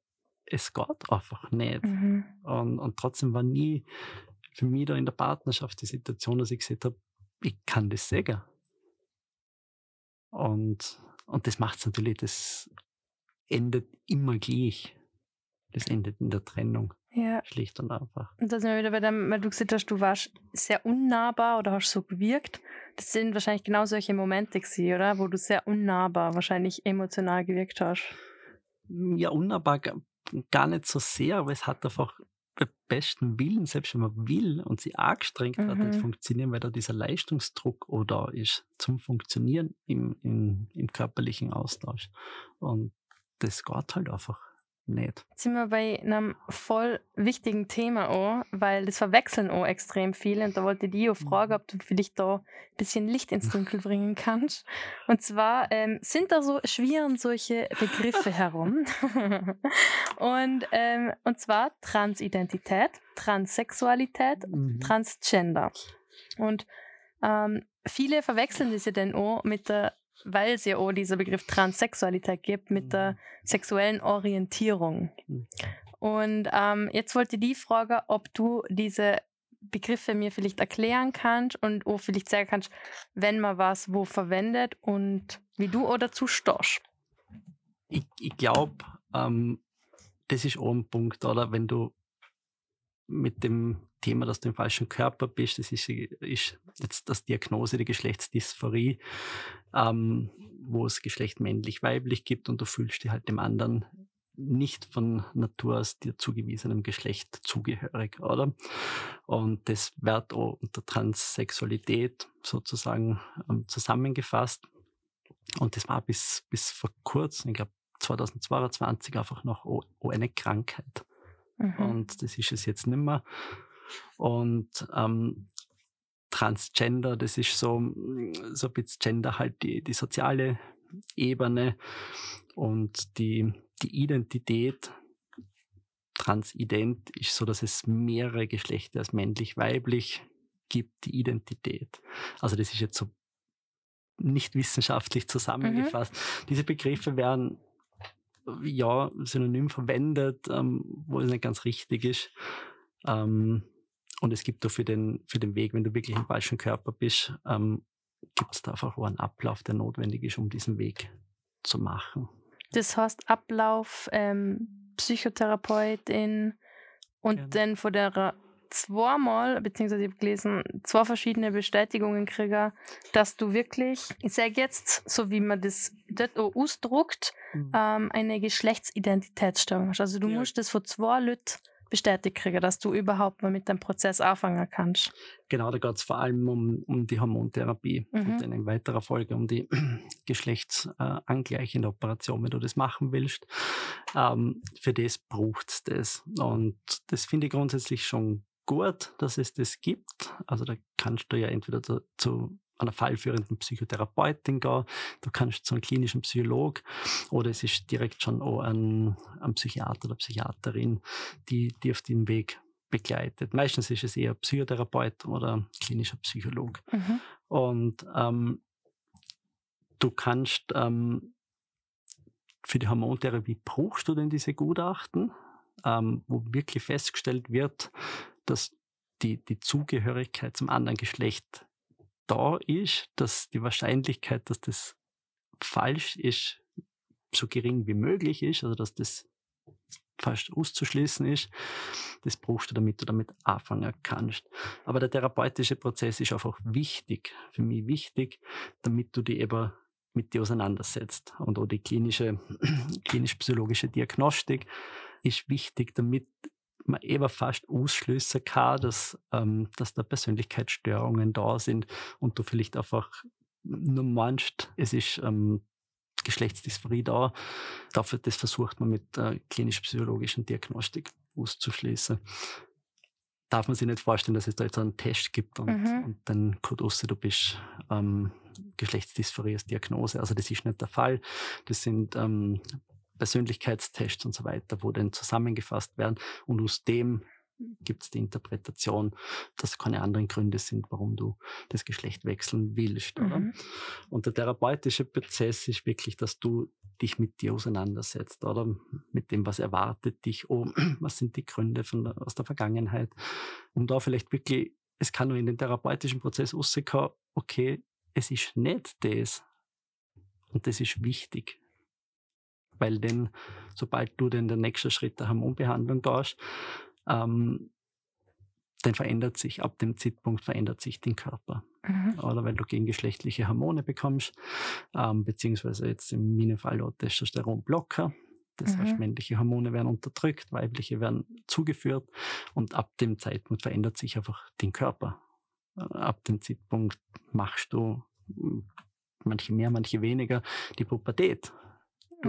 es geht einfach nicht. Mhm. Und, und trotzdem war nie für mich da in der Partnerschaft die Situation, dass ich gesagt habe, ich kann das sagen. Und, und das macht es natürlich, das endet immer gleich. Das endet in der Trennung. Ja. Schlicht und einfach. Und da sind wir wieder bei dem, weil du gesagt hast, du warst sehr unnahbar oder hast so gewirkt. Das sind wahrscheinlich genau solche Momente gewesen, oder? Wo du sehr unnahbar, wahrscheinlich emotional gewirkt hast. Ja, unnahbar gar nicht so sehr, aber es hat einfach bei besten Willen, selbst wenn man will und sie angestrengt mhm. hat, nicht funktionieren, weil da dieser Leistungsdruck oder ist zum Funktionieren im, im, im körperlichen Austausch. Und das geht halt einfach nicht. Jetzt sind wir bei einem voll wichtigen Thema auch, weil das verwechseln auch extrem viele. Und da wollte ich dich auch fragen, mhm. ob du vielleicht da ein bisschen Licht ins Dunkel bringen kannst. Und zwar ähm, sind da so, schwirren solche Begriffe herum. und, ähm, und zwar Transidentität, Transsexualität, mhm. Transgender. Und ähm, viele verwechseln ja dann auch mit der weil es ja auch dieser Begriff Transsexualität gibt, mit der mhm. sexuellen Orientierung. Mhm. Und ähm, jetzt wollte ich die Frage, ob du diese Begriffe mir vielleicht erklären kannst und auch vielleicht sagen kannst, wenn man was wo verwendet und wie du oder dazu stehst. Ich, ich glaube, ähm, das ist auch ein Punkt, oder? Wenn du mit dem Thema, dass du im falschen Körper bist. Das ist, ist jetzt das Diagnose der Geschlechtsdysphorie, ähm, wo es Geschlecht männlich-weiblich gibt und du fühlst dich halt dem anderen nicht von Natur aus dir zugewiesenem Geschlecht zugehörig, oder? Und das wird auch unter Transsexualität sozusagen ähm, zusammengefasst. Und das war bis, bis vor kurzem, ich glaube 2022, einfach noch eine Krankheit. Mhm. Und das ist es jetzt nicht mehr. Und ähm, Transgender, das ist so, so ein bisschen Gender halt die, die soziale Ebene und die, die Identität transident ist so, dass es mehrere Geschlechter als männlich-weiblich gibt, die Identität. Also das ist jetzt so nicht wissenschaftlich zusammengefasst. Mhm. Diese Begriffe werden ja synonym verwendet, ähm, wo es nicht ganz richtig ist. Ähm, und es gibt da für den, für den Weg, wenn du wirklich im falschen Körper bist, ähm, gibt es da einfach einen Ablauf, der notwendig ist, um diesen Weg zu machen. Das heißt Ablauf, ähm, Psychotherapeutin und genau. dann von der zweimal, beziehungsweise ich habe gelesen, zwei verschiedene Bestätigungen kriege, dass du wirklich, ich sage jetzt, so wie man das dort ausdruckt, mhm. ähm, eine Geschlechtsidentitätsstörung hast. Also du ja. musst das von zwei Leuten bestätigt kriegen, dass du überhaupt mal mit dem Prozess anfangen kannst. Genau, da geht es vor allem um, um die Hormontherapie mhm. und dann in weiterer Folge um die geschlechtsangleichende Operation, wenn du das machen willst. Ähm, für das braucht es das. Und das finde ich grundsätzlich schon gut, dass es das gibt. Also da kannst du ja entweder zu, zu einer fallführenden Psychotherapeutin gehen, du kannst zu einem klinischen Psycholog oder es ist direkt schon auch ein, ein Psychiater oder Psychiaterin, die, die auf den Weg begleitet. Meistens ist es eher Psychotherapeut oder klinischer Psychologe. Mhm. Und ähm, du kannst ähm, für die Hormontherapie brauchst du denn diese Gutachten, ähm, wo wirklich festgestellt wird, dass die, die Zugehörigkeit zum anderen Geschlecht da ist, dass die Wahrscheinlichkeit, dass das falsch ist, so gering wie möglich ist, also dass das fast auszuschließen ist, das brauchst du, damit du damit anfangen kannst. Aber der therapeutische Prozess ist einfach wichtig, für mich wichtig, damit du dich eben mit dir auseinandersetzt. Und auch die klinische, klinisch-psychologische Diagnostik ist wichtig, damit man eben fast ausschließen kann, dass, ähm, dass da Persönlichkeitsstörungen da sind und du vielleicht einfach nur meinst, es ist ähm, Geschlechtsdysphorie da. Dafür, das versucht man mit äh, klinisch-psychologischen Diagnostik auszuschließen. Darf man sich nicht vorstellen, dass es da jetzt einen Test gibt und, mhm. und dann kommt raus, du bist ähm, Geschlechtsdysphorie als Diagnose. Also das ist nicht der Fall. Das sind ähm, Persönlichkeitstests und so weiter, wo dann zusammengefasst werden. Und aus dem gibt es die Interpretation, dass keine anderen Gründe sind, warum du das Geschlecht wechseln willst. Mhm. Und der therapeutische Prozess ist wirklich, dass du dich mit dir auseinandersetzt oder? Mit dem, was erwartet dich, oh, was sind die Gründe von aus der Vergangenheit, um da vielleicht wirklich, es kann nur in den therapeutischen Prozess rauskommen, okay, es ist nicht das. Und das ist wichtig, weil denn, sobald du den, den nächsten Schritt der Hormonbehandlung gehst, ähm, dann verändert sich, ab dem Zeitpunkt verändert sich dein Körper. Mhm. Oder weil du gegengeschlechtliche Hormone bekommst, ähm, beziehungsweise jetzt in meinem Fall auch Testosteronblocker. Das mhm. heißt, männliche Hormone werden unterdrückt, weibliche werden zugeführt und ab dem Zeitpunkt verändert sich einfach dein Körper. Äh, ab dem Zeitpunkt machst du manche mehr, manche weniger die Pubertät.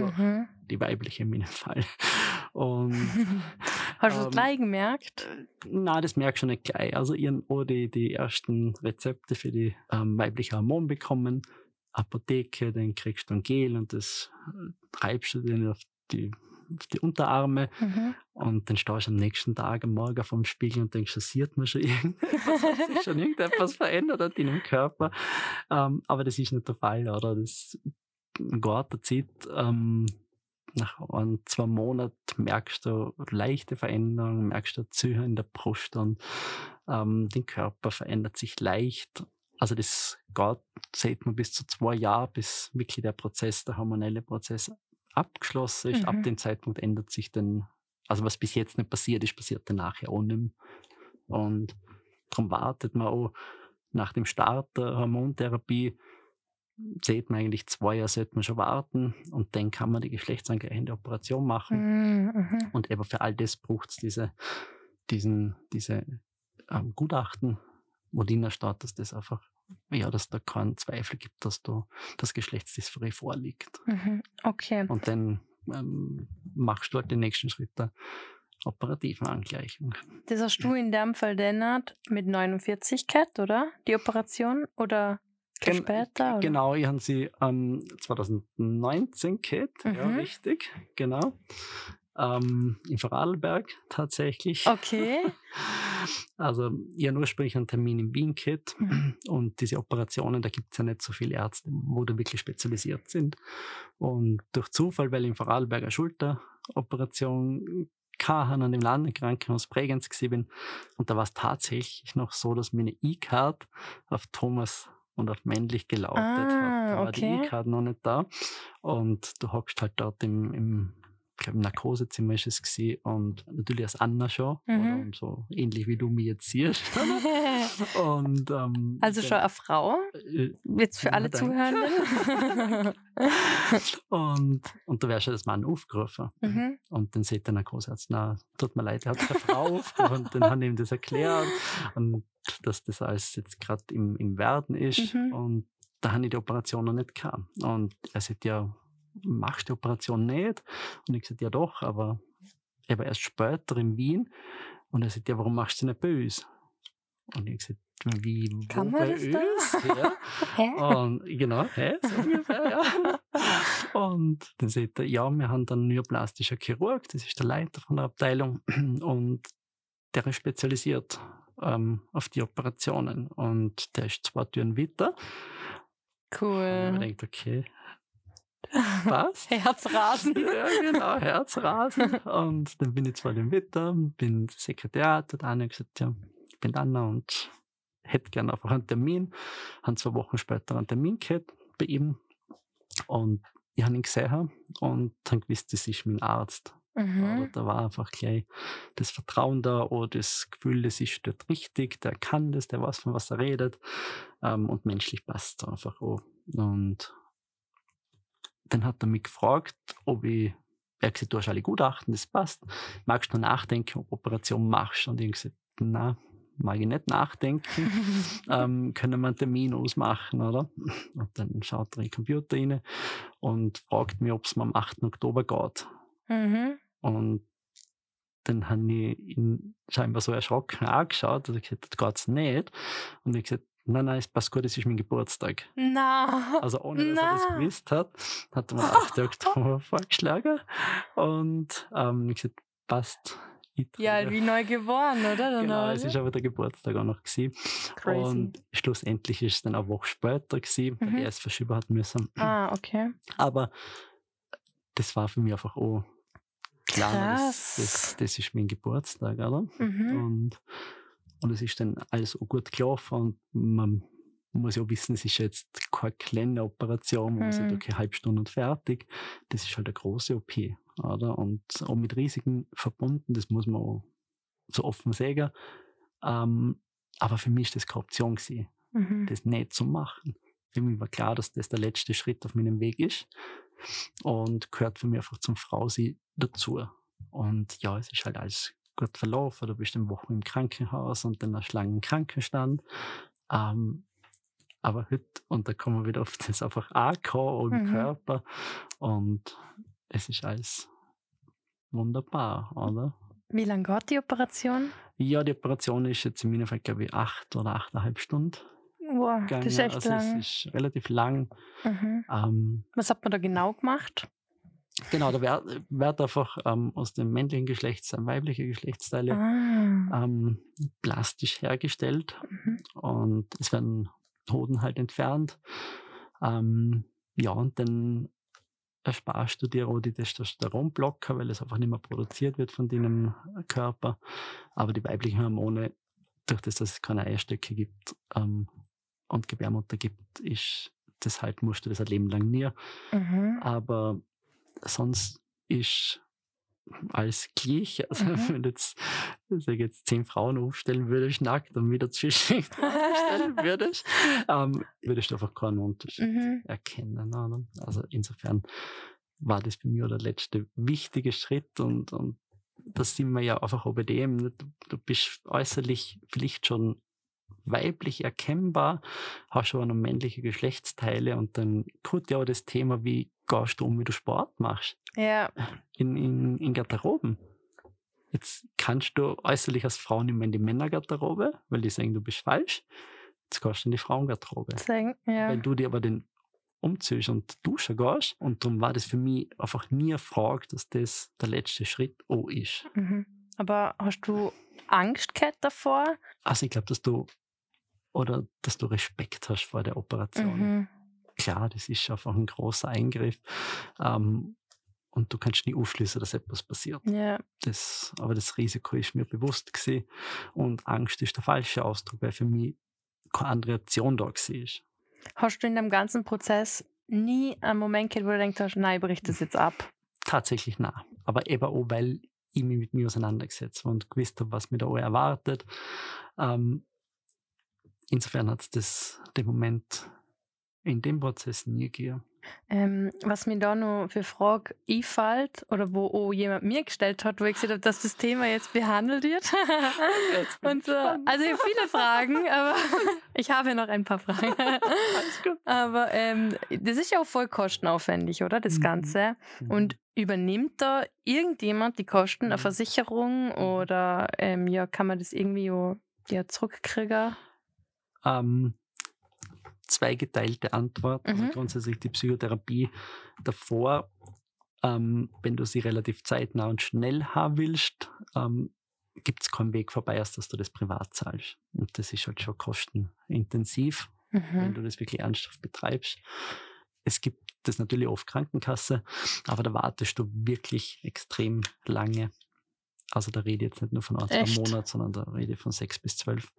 Mhm. Die weibliche in meinem Fall. Und, Hast du das ähm, gleich gemerkt? Nein, das merkst du nicht gleich. Also, ich habe die, die ersten Rezepte für die ähm, weibliche Hormone bekommen. Apotheke, dann kriegst du ein Gel und das äh, treibst du dann auf die, auf die Unterarme mhm. und dann stehst du am nächsten Tag am Morgen vom Spiegel und denkst, das sieht man schon irgendetwas, hat sich schon irgendetwas verändert in deinem Körper. Ähm, aber das ist nicht der Fall, oder? Das geht der Zeit, ähm, nach ein, zwei Monaten merkst du leichte Veränderungen, merkst du Züge in der Brust und ähm, der Körper verändert sich leicht. Also das geht, sieht man bis zu zwei Jahre, bis wirklich der Prozess, der hormonelle Prozess abgeschlossen ist. Mhm. Ab dem Zeitpunkt ändert sich dann, also was bis jetzt nicht passiert ist, passiert dann nachher auch nicht mehr. Und darum wartet man auch nach dem Start der Hormontherapie sieht man eigentlich zwei Jahre sollte man schon warten und dann kann man die geschlechtsangleichende Operation machen. Mhm, mhm. Und eben für all das braucht es diese, diesen, diese ähm, Gutachten, wo drinnen steht, dass das einfach, ja, dass da keinen Zweifel gibt, dass da das Geschlechtsdysphorie vorliegt. Mhm, okay. Und dann ähm, machst du halt den nächsten Schritt der operativen Angleichung. Das hast du in dem Fall dann mit 49 gehabt, oder? Die Operation? Oder Gen später? Oder? Genau, ich habe sie ähm, 2019 gehabt, mhm. ja, richtig, genau. Ähm, in Vorarlberg tatsächlich. Okay. Also ich habe ursprünglich einen Termin in Wien gehabt mhm. und diese Operationen, da gibt es ja nicht so viele Ärzte, wo da wirklich spezialisiert sind. Und durch Zufall, weil ich in Vorarlberg eine Schulteroperation hatte, an dem Landeskrankenhaus Bregenz gesehen und da war es tatsächlich noch so, dass meine E-Card auf Thomas und auf männlich gelautet ah, hat. Da war okay. die E-Card noch nicht da. Und du hockst halt dort im, im ich glaube, im Narkosezimmer ist es gewesen. Und natürlich als Anna schon, mhm. so ähnlich wie du mich jetzt siehst. und, ähm, also schon eine Frau? Äh, jetzt für alle Zuhörenden. und, und du wärst ja das Mann aufgerufen. Mhm. Und dann sagt der Narkosearzt, na, tut mir leid, er hat eine Frau aufgerufen. Und dann haben ihm das erklärt. Und dass das alles jetzt gerade im, im Werden ist. Mhm. Und da habe ich die Operation noch nicht gehabt. Und er sagt, ja, machst du die Operation nicht? Und ich gesagt, ja doch, aber er war erst später in Wien. Und er sagt, ja, warum machst du nicht bei uns? Und ich gesagt, wie, Kann man das uns? Ja. hä? Und, genau, hä? So ungefähr, ja. Und dann sagt er, ja, wir haben dann einen neuroplastischer Chirurg, das ist der Leiter von der Abteilung. Und der ist spezialisiert ähm, auf die Operationen. Und der ist zwei Türen weiter. Cool. Und man denkt, okay, passt. Herzrasen. ja, genau, Herzrasen. Und dann bin ich zwar im Wetter, bin Sekretär, hat Anna gesagt, ja, ich bin Anna und hätte gerne einfach einen Termin. Haben zwei Wochen später einen Termin gehabt bei ihm. Und ich habe ihn gesehen und dann gewusst, das ist mein Arzt. Mhm. Da war einfach gleich das Vertrauen da oder das Gefühl, das ist dort richtig, der kann das, der weiß, von was er redet. Ähm, und menschlich passt es einfach auch. Und dann hat er mich gefragt, ob ich, er hat gesagt, du hast alle Gutachten, das passt. Magst du nachdenken, ob Operation machst? Und ich habe gesagt, na, mag ich nicht nachdenken. ähm, können wir einen Termin ausmachen, oder? Und dann schaut er in den Computer rein und fragt mich, ob es mir am 8. Oktober geht. Mhm. Und dann habe ich ihn scheinbar so erschrocken angeschaut, also ich gesagt, das geht's nicht. Und ich gesagt, nein, nein, es passt gut, es ist mein Geburtstag. Na. Also ohne, dass er das gewusst hat, hat er mir 8. Oktober vorgeschlagen. Und ähm, ich gesagt, passt. Ja, wie neu geboren, oder? Dann genau, es ist aber der Geburtstag auch noch gewesen. Crazy. Und schlussendlich ist es dann eine Woche später gewesen, weil mhm. er es verschieben hat müssen. Ah, okay. Aber das war für mich einfach auch klar, das, das, das ist mein Geburtstag, oder? Mhm. Und, und es ist dann alles auch gut gelaufen und man muss ja auch wissen, es ist jetzt keine kleine Operation, man sagt, Mhm. okay, halbe Stunde und fertig. Das ist halt eine große OP, oder? Und auch mit Risiken verbunden, das muss man auch so offen sagen. Ähm, aber für mich ist das keine Option gewesen, Mhm. das nicht zu machen. Für mich war klar, dass das der letzte Schritt auf meinem Weg ist und gehört für mich einfach zum Frausein dazu. Und ja, es ist halt alles gut verlaufen. Du bist eine Woche im Krankenhaus und dann hast du lange im Krankenstand. Ähm, aber heute, und da kommen wir wieder auf das einfach ankommen im Mhm. Körper. Und es ist alles wunderbar, oder? Wie lange geht die Operation? Ja, die Operation ist jetzt in meinem Fall, glaube ich, acht oder achteinhalb Stunden gegangen. das ist echt also lang. es ist relativ lang. Mhm. Ähm, Was hat man da genau gemacht? Genau, da wird, wird einfach ähm, aus dem männlichen Geschlechtsteil weibliche Geschlechtsteile Ah. ähm, plastisch hergestellt Mhm. und es werden Hoden halt entfernt. Ähm, ja, und dann ersparst du dir auch die Testosteronblocker, weil es einfach nicht mehr produziert wird von deinem Körper. Aber die weiblichen Hormone, durch das, dass es keine Eierstöcke gibt ähm, und Gebärmutter gibt, ist das halt, musst du das ein Leben lang nie. Mhm. Aber sonst ist alles gleich. Also Mhm. wenn du jetzt, ich jetzt zehn Frauen aufstellen würdest, nackt und wieder zwischen aufstellen würdest, ähm, würdest du einfach keinen Unterschied Mhm. erkennen. Oder? Also insofern war das für mich auch der letzte wichtige Schritt und, und das sind wir ja einfach auch bei dem. Du, du bist äußerlich vielleicht schon weiblich erkennbar, hast aber noch männliche Geschlechtsteile und dann kommt ja auch das Thema, wie gehst du um, wie du Sport machst Ja, in, in, in Garderoben. Jetzt kannst du äußerlich als Frau nicht mehr in die Männergarderobe, weil die sagen, du bist falsch. Jetzt gehst du in die Frauengarderobe. zeigen. Ja. Wenn du dir aber den umziehst und duschen gehst. Und darum war das für mich einfach nie eine Frage, dass das der letzte Schritt auch ist. Mhm. Aber hast du Angst gehabt davor? Also ich glaube, dass du oder dass du Respekt hast vor der Operation. Mhm. Klar, das ist einfach ein großer Eingriff. Ähm, und du kannst nie ausschließen, dass etwas passiert. Ja. Das, aber das Risiko ist mir bewusst gewesen. Und Angst ist der falsche Ausdruck, weil für mich keine andere Option da war. Hast du in dem ganzen Prozess nie einen Moment gehabt, wo du denkst, hast, nein, ich brich das jetzt ab? Tatsächlich nah. Aber eben auch, weil ich mich mit mir auseinandergesetzt habe und gewusst habe, was mir da erwartet. Ähm, insofern hat es das den Moment in dem Prozess nie gegeben. Ähm, was mir da noch für Frage einfällt oder wo auch jemand mir gestellt hat, wo ich gesehen habe, dass das Thema jetzt behandelt wird. Und gespannt. also ich habe viele Fragen, aber ich habe noch ein paar Fragen. Alles gut. Aber ähm, das ist ja auch voll kostenaufwendig, oder? Das Mhm. Ganze. Und übernimmt da irgendjemand die Kosten, eine Mhm. Versicherung oder ähm, ja, kann man das irgendwie auch, ja, zurückkriegen? Ähm, zweigeteilte Antwort. Also Mhm. grundsätzlich die Psychotherapie davor, ähm, wenn du sie relativ zeitnah und schnell haben willst, ähm, gibt es keinen Weg vorbei, als dass du das privat zahlst. Und das ist halt schon kostenintensiv, wenn Mhm. du das wirklich ernsthaft betreibst. Es gibt das natürlich oft Krankenkasse, aber da wartest du wirklich extrem lange. Also da rede ich jetzt nicht nur von ein, zwei Echt? Monaten, sondern da rede ich von sechs bis zwölf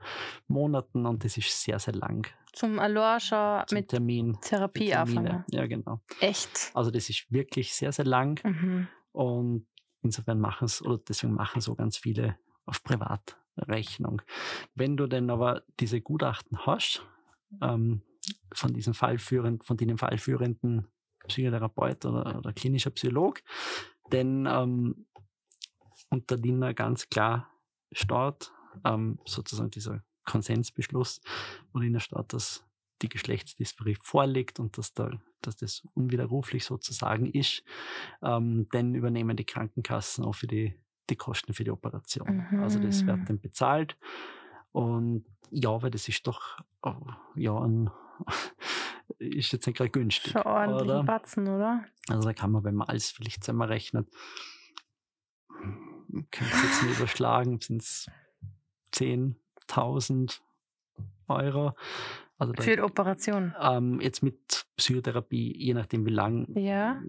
Monaten und das ist sehr, sehr lang Zum Alorcha zum mit Termin. Therapie anfangen. Ja, genau. Echt? Also das ist wirklich sehr, sehr lang Mhm. und insofern machen es, oder deswegen machen so ganz viele auf Privatrechnung. Wenn du denn aber diese Gutachten hast, ähm, von diesem fallführenden, von dem fallführenden Psychotherapeut oder, oder klinischer Psycholog, dann ähm, unter denen ganz klar steht, ähm, sozusagen dieser Konsensbeschluss, wo drinnen steht, dass die Geschlechtsdysphorie vorliegt und dass, da, dass das unwiderruflich sozusagen ist, ähm, dann übernehmen die Krankenkassen auch für die, die Kosten für die Operation. Also das Mhm. wird dann bezahlt. Und ja, weil das ist doch oh, ja ein, ist jetzt nicht gerade günstig. Schon ordentlich oder? Batzen, oder? Also da kann man, wenn man alles vielleicht zusammenrechnet, kann es jetzt nicht überschlagen, sind es 10.000 Euro. Also Für die Operation. ähm, jetzt mit Psychotherapie, je nachdem wie lang, Ja.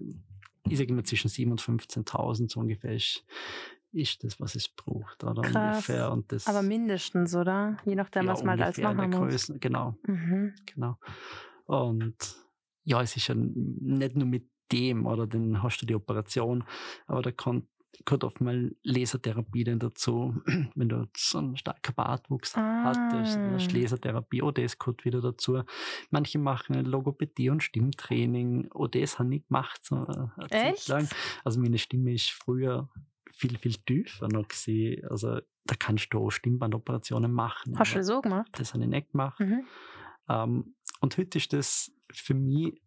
ich sage immer zwischen 7.000 und 15.000 so ungefähr ist, ist das, was es braucht, oder Krass. ungefähr. Und das, Aber mindestens, oder? Je nachdem, ja, was man halt als machen muss. Größe, genau, Mhm. genau. Und ja, es ist ja nicht nur mit dem, oder dann hast du die Operation, aber da kann, gehört oft mal Lasertherapie dann dazu, wenn du so einen starken Bartwuchs hattest, dann hast Ah. Lasertherapie, oh, das gehört wieder dazu. Manche machen Logopädie und Stimmtraining, oh, das habe ich gemacht, so eine Zeit Echt? lang. Also meine Stimme ist früher viel, viel tiefer noch gewesen. Also da kannst du auch Stimmbandoperationen machen. Hast du das so gemacht? das habe ich nicht gemacht. Mhm. Ähm, und heute ist das für mich,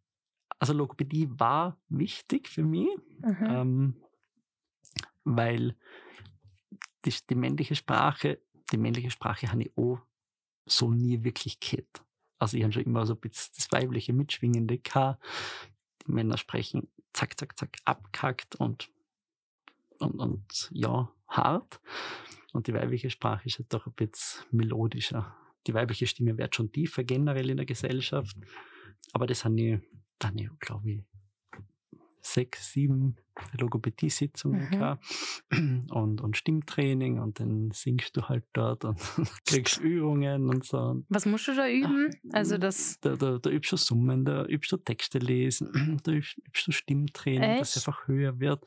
also Logopädie war wichtig für mich, Mhm. ähm, weil die, die männliche Sprache, die männliche Sprache habe ich auch so nie wirklich gehört. Also ich habe schon immer so ein bisschen das weibliche Mitschwingende gehabt. Die Männer sprechen zack, zack, zack, abkackt und, und, und ja, hart. Und die weibliche Sprache ist halt doch ein bisschen melodischer. Die weibliche Stimme wird schon tiefer generell in der Gesellschaft. Aber das habe ich, da habe ich, glaube ich, sechs, sieben Logopädie-Sitzungen Mhm. gehabt und, und Stimmtraining und dann singst du halt dort und kriegst Übungen und so. Was musst du da üben? Also das. da, da, da übst du Summen, da übst du Texte lesen, da übst, übst du Stimmtraining, dass es Echt? einfach höher wird.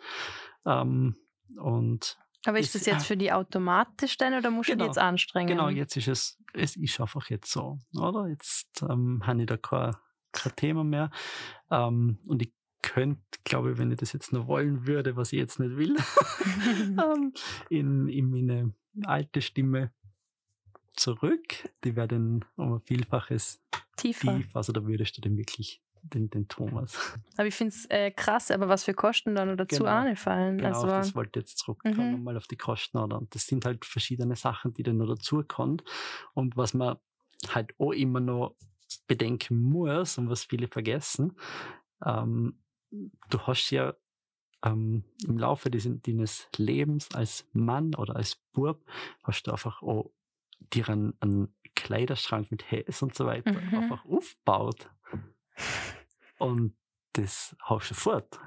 Ähm, und Aber ist das- das jetzt für die automatisch denn oder musst du Genau. dich jetzt anstrengen? genau, jetzt ist es, es ist einfach jetzt so, oder? Jetzt ähm, habe ich da kein, kein Thema mehr. Ähm, und ich könnte, glaube ich, wenn ich das jetzt noch wollen würde, was ich jetzt nicht will, ähm, in, in meine alte Stimme zurück. Die wäre dann um ein Vielfaches Tiefer. tief. Also da würdest du dann wirklich den, den Thomas. Aber ich finde es äh, krass, aber was für Kosten da noch dazu Genau. anfallen. Genau, auf also, das wollte ich jetzt zurückkommen, Mhm. mal auf die Kosten. Oder? Und das sind halt verschiedene Sachen, die dann noch dazukommen. Und was man halt auch immer noch bedenken muss und was viele vergessen, ähm, du hast ja ähm, im Laufe deines Lebens als Mann oder als Bub, hast du einfach auch dir einen, einen Kleiderschrank mit Häs und so weiter Mhm. einfach aufgebaut. Und das hast du fort.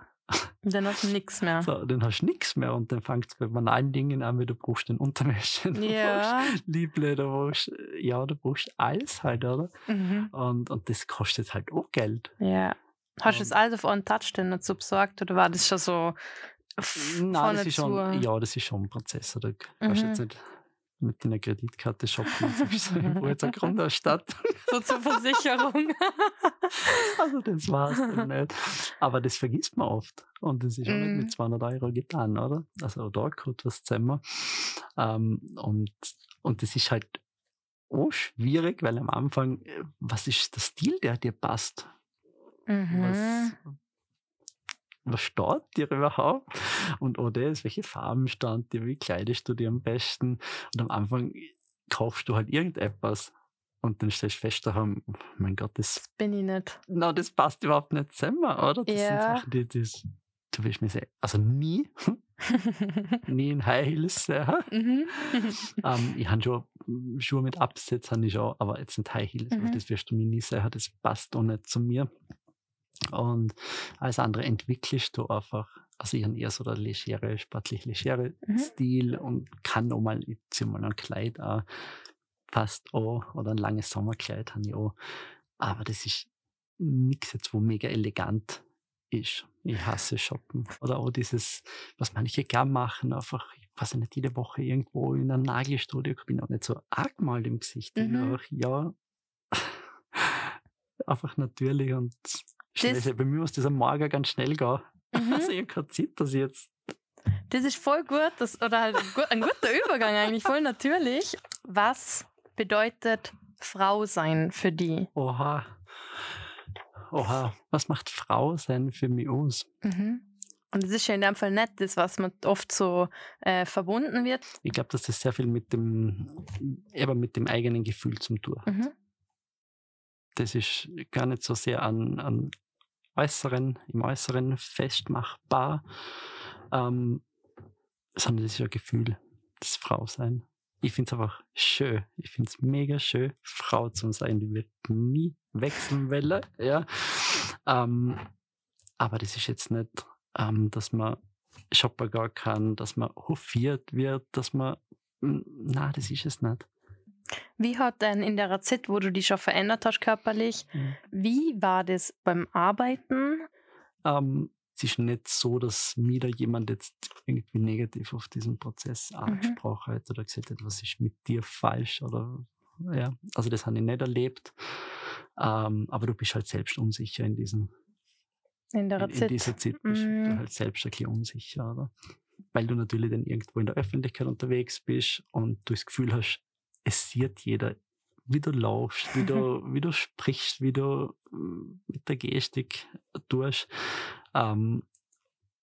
dann hast du nichts mehr. So, dann hast du nichts mehr und dann fängt es bei banalen Dingen an, wie du brauchst den Unterwäsche, du Ja. brauchst du brauchst, ja, du brauchst alles halt, oder? Mhm. Und, und das kostet halt auch Geld. Ja. Hast du das alles auf einen Touch denn dazu besorgt oder war das schon so Nein, das ist zu? schon, ja, das ist schon ein Prozess. Oder? Kannst Mhm. jetzt nicht mit deiner Kreditkarte shoppen und jetzt eine Grundausstattung. So zur Versicherung. Also das war's dann nicht. Aber das vergisst man oft. Und das ist auch nicht Mhm. mit 200 Euro getan, oder? Also da kommt was zusammen. Ähm, und, und das ist halt auch schwierig, weil am Anfang, äh, was ist der Stil, der dir passt? Mhm. Was, was steht dir überhaupt? Und das, welche Farben stand dir, wie kleidest du dir am besten? Und am Anfang kaufst du halt irgendetwas. Und dann stellst du fest, daheim, oh mein Gott, das Bin ich nicht. na, das passt überhaupt nicht zusammen, oder? Das sind Ja. Sachen, die, das, du willst mir sagen, also nie, nie in High Heels sehen. mhm. ähm, ich habe schon mm, Schuhe mit ich schon, aber jetzt nicht High Heels, Mhm. das wirst du mir nie sehen, das passt auch nicht zu mir. Und alles andere entwickelst du einfach. Also ich habe eher so der legere, sportlich legere Mhm. Stil und kann auch mal, ich mal ein Kleid an, passt auch, oder ein langes Sommerkleid habe ich auch. Aber das ist nichts jetzt, wo mega elegant ist. Ich hasse Shoppen. Oder auch dieses, was manche gern machen, einfach, ich weiß nicht, jede Woche irgendwo in einem Nagelstudio, ich bin auch nicht so arg mal im Gesicht. Mhm. Einfach, ja, einfach natürlich und schnell. Das- Bei mir muss das am Morgen ganz schnell gehen. Mhm. Also ich habe keine Zeit, dass ich jetzt Das ist voll gut, das, oder halt ein gu- ein guter Übergang eigentlich, voll natürlich. Was bedeutet Frau sein für die? Oha. Oha. Was macht Frau sein für mich aus? Mhm. Und es ist ja in dem Fall nicht das, was man oft so äh, verbunden wird. Ich glaube, dass das sehr viel mit dem, eben mit dem eigenen Gefühl zum tun hat. Mhm. Das ist gar nicht so sehr an, an Äußeren, im Äußeren festmachbar, ähm, sondern das ist ja ein Gefühl, das Frausein. Ich finde es einfach schön. Ich finde es mega schön, Frau zu sein. Die wird nie wechseln wollen. Ja. Ähm, aber das ist jetzt nicht ähm, dass man shoppen gehen kann, dass man hofiert wird, dass man, na, das ist es nicht. Wie hat denn in der Zeit, wo du dich schon verändert hast körperlich, Mhm. wie war das beim Arbeiten? Ähm, es ist nicht so, dass mir da jemand jetzt irgendwie negativ auf diesen Prozess angesprochen hat oder gesagt hat, was ist mit dir falsch oder ja, also das habe ich nicht erlebt. Ähm, aber du bist halt selbst unsicher in diesen In der in, in dieser Zeit bist du Mm. halt selbst ein bisschen unsicher, oder? Weil du natürlich dann irgendwo in der Öffentlichkeit unterwegs bist und du das Gefühl hast, es sieht jeder, wie du laufst, wie du, wie du sprichst, wie du mm, mit der Gestik tust. Ähm,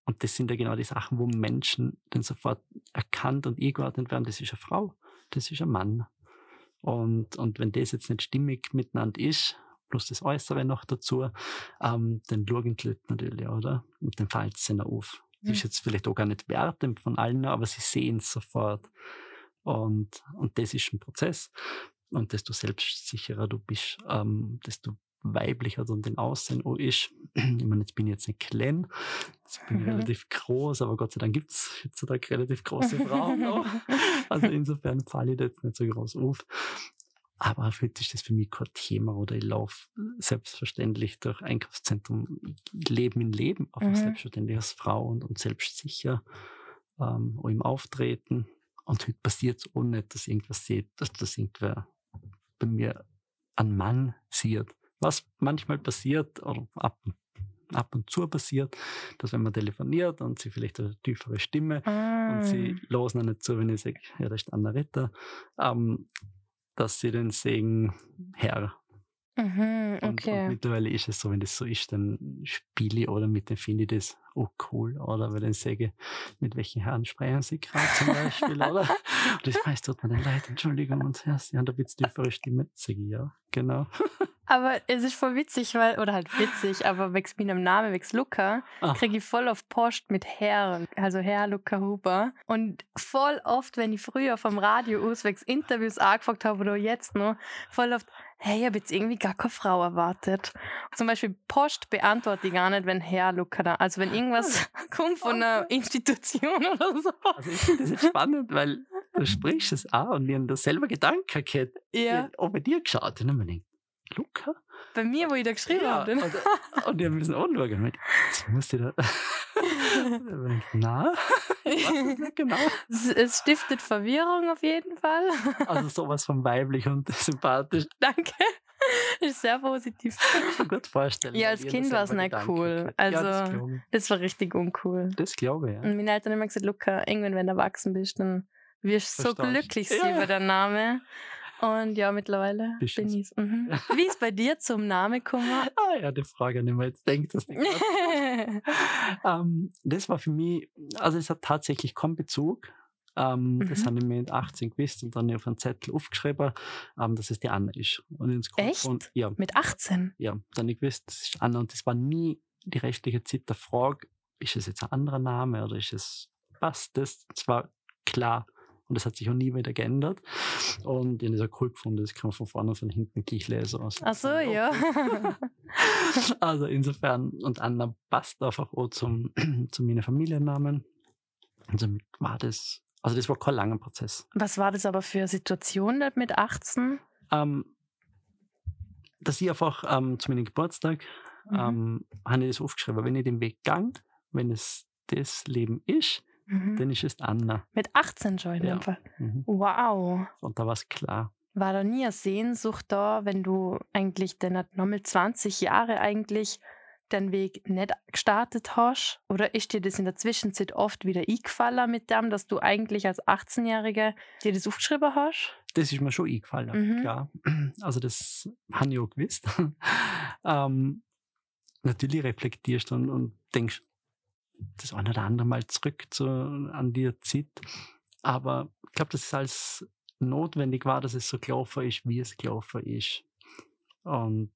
und das sind ja genau die Sachen, wo Menschen dann sofort erkannt und eingeordnet werden, das ist eine Frau, das ist ein Mann. Und, und wenn das jetzt nicht stimmig miteinander ist, plus das Äußere noch dazu, ähm, dann schauen die Leute natürlich, oder? Und dann fällt es ihnen auf. Das ist Mhm. jetzt vielleicht auch gar nicht wertend von allen, aber sie sehen es sofort. Und, und das ist ein Prozess. Und desto selbstsicherer du bist, ähm, desto weiblicher dann den Aussehen auch ist. Ich meine, jetzt bin ich jetzt nicht klein, jetzt bin ich Mhm. relativ groß, aber Gott sei Dank gibt es heutzutage relativ große Frauen auch. Also insofern falle ich da jetzt nicht so groß auf. Aber heute ist das für mich kein Thema oder ich laufe selbstverständlich durch Einkaufszentrum, ich lebe mein Leben einfach Mhm. selbstverständlich als Frau und, und selbstsicher ähm, auch im Auftreten. Und heute passiert es auch nicht, dass irgendwas sieht, dass das irgendwer bei mir einen Mann sieht. Was manchmal passiert, oder ab, ab und zu passiert, dass wenn man telefoniert und sie vielleicht eine tiefere Stimme Ah. und sie losen auch nicht zu, wenn ich sage, ja, das ist Anna Ritter, ähm, dass sie dann sagen, Herr. Mhm, Und, und okay. mittlerweile ist es so, wenn das so ist, dann spiele ich oder mit dem finde ich das auch cool. Oder wenn ich sage, mit welchen Herren sprechen sie gerade zum Beispiel, oder? Und das heißt, tut mir dann leid, Entschuldigung, und ja, sie haben eine bisschen tiefere Stimme. Sage ich, ja, genau. Aber es ist voll witzig, weil, oder halt witzig, aber wegen meinem Namen, wegen Luca, Ah. kriege ich voll oft Post mit Herr, also Herr Luca Huber. Und voll oft, wenn ich früher vom Radio aus wegen Interviews angefragt habe oder jetzt noch, voll oft, hey, ich habe jetzt irgendwie gar keine Frau erwartet. Zum Beispiel Post beantworte ich gar nicht, wenn Herr Luca da, also wenn irgendwas kommt von einer Institution oder so. Also ich finde das jetzt spannend, weil du sprichst es an und mir da selber Gedanken gehabt, Ja, auch bei dir geschaut. Und dann gedacht, Luca? bei mir, wo ich da geschrieben Ja, habe. und, und die müssen anschauen. Und ich, Jetzt muss ich da. Na, genau. Es, es stiftet Verwirrung auf jeden Fall. Also sowas von weiblich und sympathisch. Danke. Ist sehr positiv. Kann ich mir gut vorstellen. Ja, als Kind war es nicht cool. gehabt. ja, das Also-. Das war richtig uncool. Das glaube ich, ja. Und meine Eltern haben immer gesagt, Luca, irgendwann, wenn du erwachsen bist, dann wirst du so glücklich Ja, über den Namen. Und ja, mittlerweile Bist bin ich mhm. Wie ist bei dir zum Namen gekommen? Ah ja, die Frage, an die man jetzt denkt, nicht ähm, das war für mich, also es hat tatsächlich keinen Bezug. Ähm, Das Mhm. habe ich mir mit 18 gewusst und dann auf einen Zettel aufgeschrieben, ähm, dass es die Anna ist. Und ins Echt? Und, ja, Mit 18? ja, dann habe ich gewusst, das ist Anna. Und das war nie die restliche Zeit der Frage, ist es jetzt ein anderer Name oder ist es, passt das? Es war klar. Und das hat sich auch nie wieder geändert. Und auch cool gefunden, das kann man von vorne und von hinten gleich lesen. Also, Ach so, ja. also insofern, und Anna passt einfach auch zum, zu meinen Familiennamen. Und somit war das, also das war kein langer Prozess. Was war das aber für eine Situation mit 18? Ähm, dass ich einfach ähm, zu meinem Geburtstag Mhm. ähm, habe ich das aufgeschrieben, wenn ich den Weg gang, wenn es das Leben ist, Mhm. dann ist es Anna. Mit 18 schon in Ja. dem Fall. Mhm. Wow. Und da war es klar. War da nie eine Sehnsucht da, wenn du eigentlich dann nochmal 20 Jahre eigentlich den Weg nicht gestartet hast? Oder ist dir das in der Zwischenzeit oft wieder eingefallen mit dem, dass du eigentlich als 18-Jährige dir das aufgeschrieben hast? Das ist mir schon eingefallen, Mhm. klar. Also das habe ich auch gewusst. ähm, natürlich reflektierst und, und denkst das eine oder andere Mal zurück zu, an die Zeit. Aber ich glaube, dass es als notwendig war, dass es so gelaufen ist, wie es gelaufen ist. Und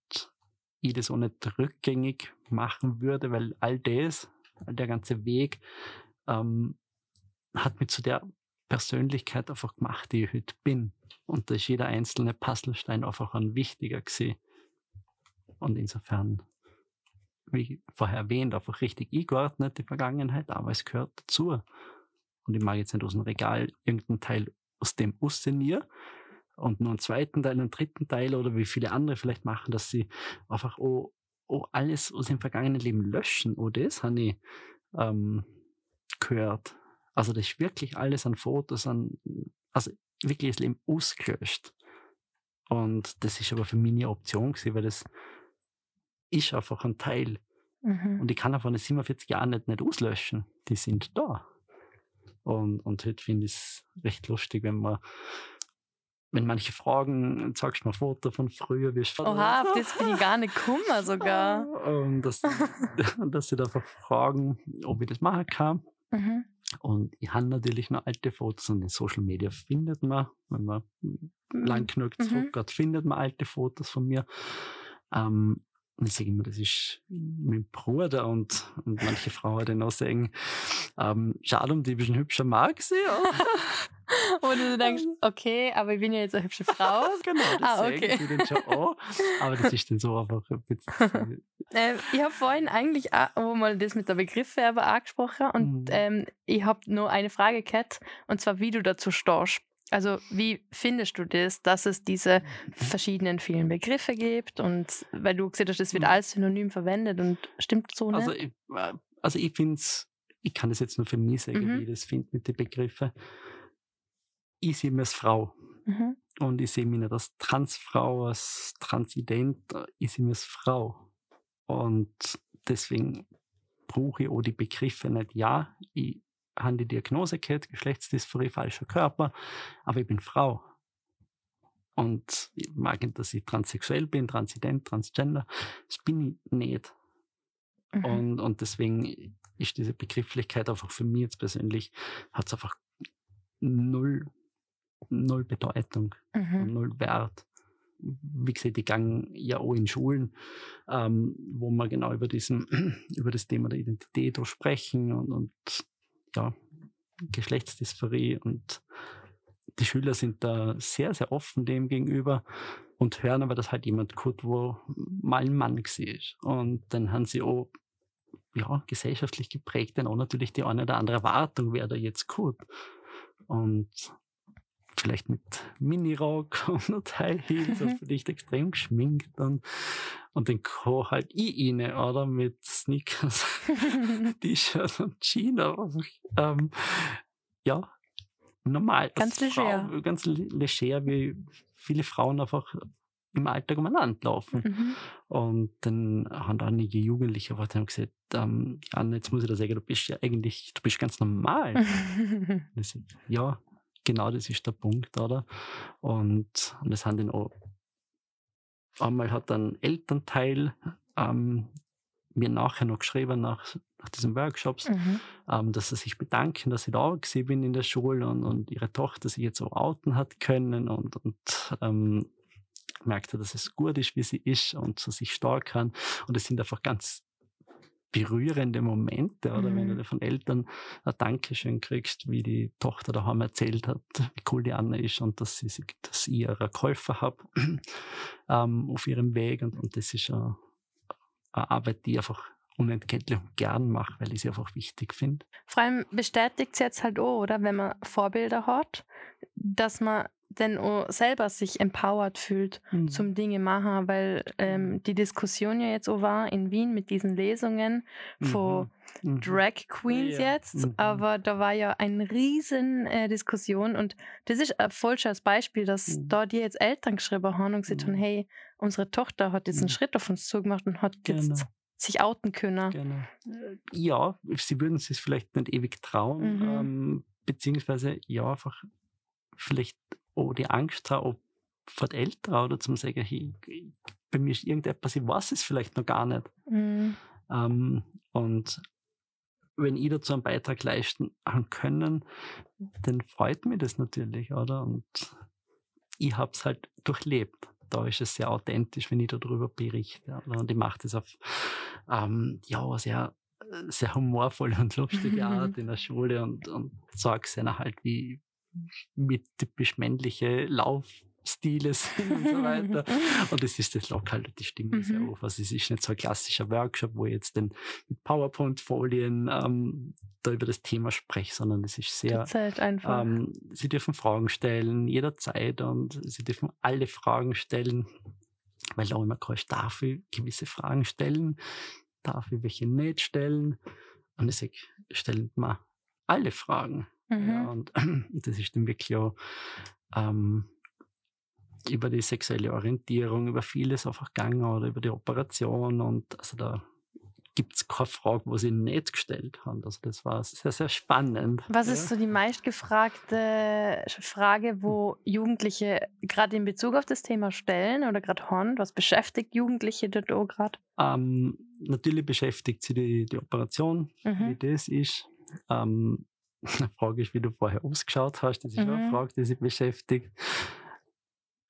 ich das auch nicht rückgängig machen würde, weil all das, der ganze Weg, ähm, hat mich zu der Persönlichkeit einfach gemacht, die ich heute bin. Und da ist jeder einzelne Puzzlestein einfach ein wichtiger gesehen. Und insofern wie vorher erwähnt, einfach richtig eingeordnet, die Vergangenheit, aber es gehört dazu. Und ich mag jetzt nicht aus dem Regal irgendeinen Teil aus dem aussenieren und nur einen zweiten Teil, einen dritten Teil oder wie viele andere vielleicht machen, dass sie einfach oh, oh alles aus dem vergangenen Leben löschen. Oh, das habe ich ähm, gehört. Also das ist wirklich alles an Fotos, an, also wirklich das Leben ausgelöscht. Und das ist aber für mich eine Option gewesen, weil das ist einfach ein Teil. Mhm. Und ich kann einfach in 47 Jahren nicht, nicht auslöschen. Die sind da. Und, und heute finde ich es recht lustig, wenn man wenn manche fragen, sagst du mal ein Foto von früher, wie es Oha, auf das bin ich gar nicht gekommen sogar. Und dass, dass sie einfach fragen, ob ich das machen kann. Mhm. Und ich habe natürlich noch alte Fotos und in Social Media findet man, wenn man mhm. lang genug mhm. zurückgeht, findet man alte Fotos von mir. Ähm, und ich sage immer, das ist mein Bruder und, und manche Frauen dann auch sagen, ähm, schade um die bisschen hübscher mag sie. Und du denkst, okay, aber ich bin ja jetzt eine hübsche Frau. genau, das ah, okay. sagen sie dann schon auch. Aber das ist dann so einfach ein bisschen. äh, ich habe vorhin eigentlich auch mal das mit der Begriffe aber angesprochen und mhm. ähm, ich habe nur eine Frage gehabt, und zwar, wie du dazu stehst. Also wie findest du das, dass es diese verschiedenen vielen Begriffe gibt und weil du gesehen hast, es wird hm. als Synonym verwendet und stimmt so also nicht? Also ich, also ich finde es, ich kann das jetzt nur für mich sagen, mhm. wie ich das finde mit den Begriffen. Ich sehe mich als Frau mhm. und ich sehe mich nicht als Transfrau, als Transident, ich sehe mich als Frau. Und deswegen brauche ich auch die Begriffe nicht. Ja, ich habe die Diagnose gehabt, Geschlechtsdysphorie, falscher Körper, aber ich bin Frau. Und ich mag nicht, dass ich transsexuell bin, transident, transgender. Das bin ich nicht. Mhm. Und, und deswegen ist diese Begrifflichkeit einfach für mich jetzt persönlich, hat es einfach null, null Bedeutung mhm. null Wert. Wie gesagt, ich gehe ja auch in Schulen, ähm, wo wir genau über, diesen, über das Thema der Identität sprechen und, und ja, Geschlechtsdysphorie und die Schüler sind da sehr, sehr offen dem gegenüber und hören aber, dass halt jemand gut, wo mal ein Mann war. Und dann haben sie auch ja, gesellschaftlich geprägt dann auch natürlich die eine oder andere Erwartung, wer da jetzt gut. Und vielleicht mit Minirock und High Heels und vielleicht extrem geschminkt und, und den Co. halt ich inne, oder? Mit Sneakers, T-Shirt und Jeans. Ähm, ja, normal. Ganz leger. Frau, ganz leger, wie viele Frauen einfach im Alltag umeinander laufen. Mhm. Und dann haben einige Jugendliche haben gesagt, ähm, Anne, jetzt muss ich dir sagen, du bist ja eigentlich, du bist ganz normal. ja, genau das ist der Punkt, oder? Und, und das haben dann auch, einmal hat ein Elternteil ähm, mir nachher noch geschrieben, nach, nach diesen Workshops, mhm. ähm, dass sie sich bedanken, dass ich da gewesen bin in der Schule und, und ihre Tochter sich jetzt so outen hat können und, und ähm, merkte, dass es gut ist, wie sie ist und so sich stark kann. Und es sind einfach ganz berührende Momente, oder mhm. wenn du mhm. von Eltern ein Dankeschön kriegst, wie die Tochter daheim erzählt hat, wie cool die Anna ist und dass sie, dass ich ihre Käufer habe ähm, auf ihrem Weg und, und das ist eine, eine Arbeit, die ich einfach unentgeltlich gern mache, weil ich sie einfach wichtig finde. Vor allem bestätigt es jetzt halt auch, oder wenn man Vorbilder hat, dass man denn auch selber sich empowered fühlt mhm. zum Dinge machen, weil ähm, mhm. die Diskussion ja jetzt auch war in Wien mit diesen Lesungen von mhm. mhm. Drag Queens ja. jetzt, mhm. aber da war ja eine riesen äh, Diskussion und das ist ein falsches Beispiel, dass da die jetzt Eltern geschrieben haben und gesagt haben, hey, unsere Tochter hat jetzt einen Schritt auf uns zugemacht und hat jetzt genau sich outen können. Genau. Äh, ja, sie würden es vielleicht nicht ewig trauen, mhm. ähm, beziehungsweise ja, einfach vielleicht auch die Angst haben, ob vor den Eltern oder zum sagen, hey, bei mir ist irgendetwas, ich weiß es vielleicht noch gar nicht. Mhm. Ähm, und wenn ich dazu einen Beitrag leisten können, dann freut mich das natürlich, oder? Und ich habe es halt durchlebt. Da ist es sehr authentisch, wenn ich darüber berichte. Oder? Und ich mache das auf ähm, ja, sehr, sehr humorvolle und lustige Art in der Schule und, und sage es ihnen halt, wie, mit typisch männliche Lauf Stile sind und so weiter. und das ist das lockal halt die Stimme mhm. sehr auf. Also es ist nicht so ein klassischer Workshop, wo ich jetzt dann mit PowerPoint-Folien ähm, da über das Thema spreche, sondern es ist sehr. Zeit einfach. Ähm, sie dürfen Fragen stellen, jederzeit und sie dürfen alle Fragen stellen, weil auch immer kannst, darf ich gewisse Fragen stellen, darf ich welche nicht stellen. Und ich sage, stellen wir alle Fragen. Mhm. Ja, und das ist dann wirklich auch ähm, über die sexuelle Orientierung, über vieles einfach gegangen oder über die Operation und also da gibt es keine Frage, wo sie nicht gestellt haben. Also das war sehr, sehr spannend. Was ja. ist so die meistgefragte Frage, wo Jugendliche gerade in Bezug auf das Thema stellen oder gerade haben? Was beschäftigt Jugendliche dort auch gerade? Ähm, natürlich beschäftigt sie die, die Operation, mhm. wie das ist. Ähm, eine Frage ist, wie du vorher ausgeschaut hast. Das ist mhm. eine Frage, die sie beschäftigt.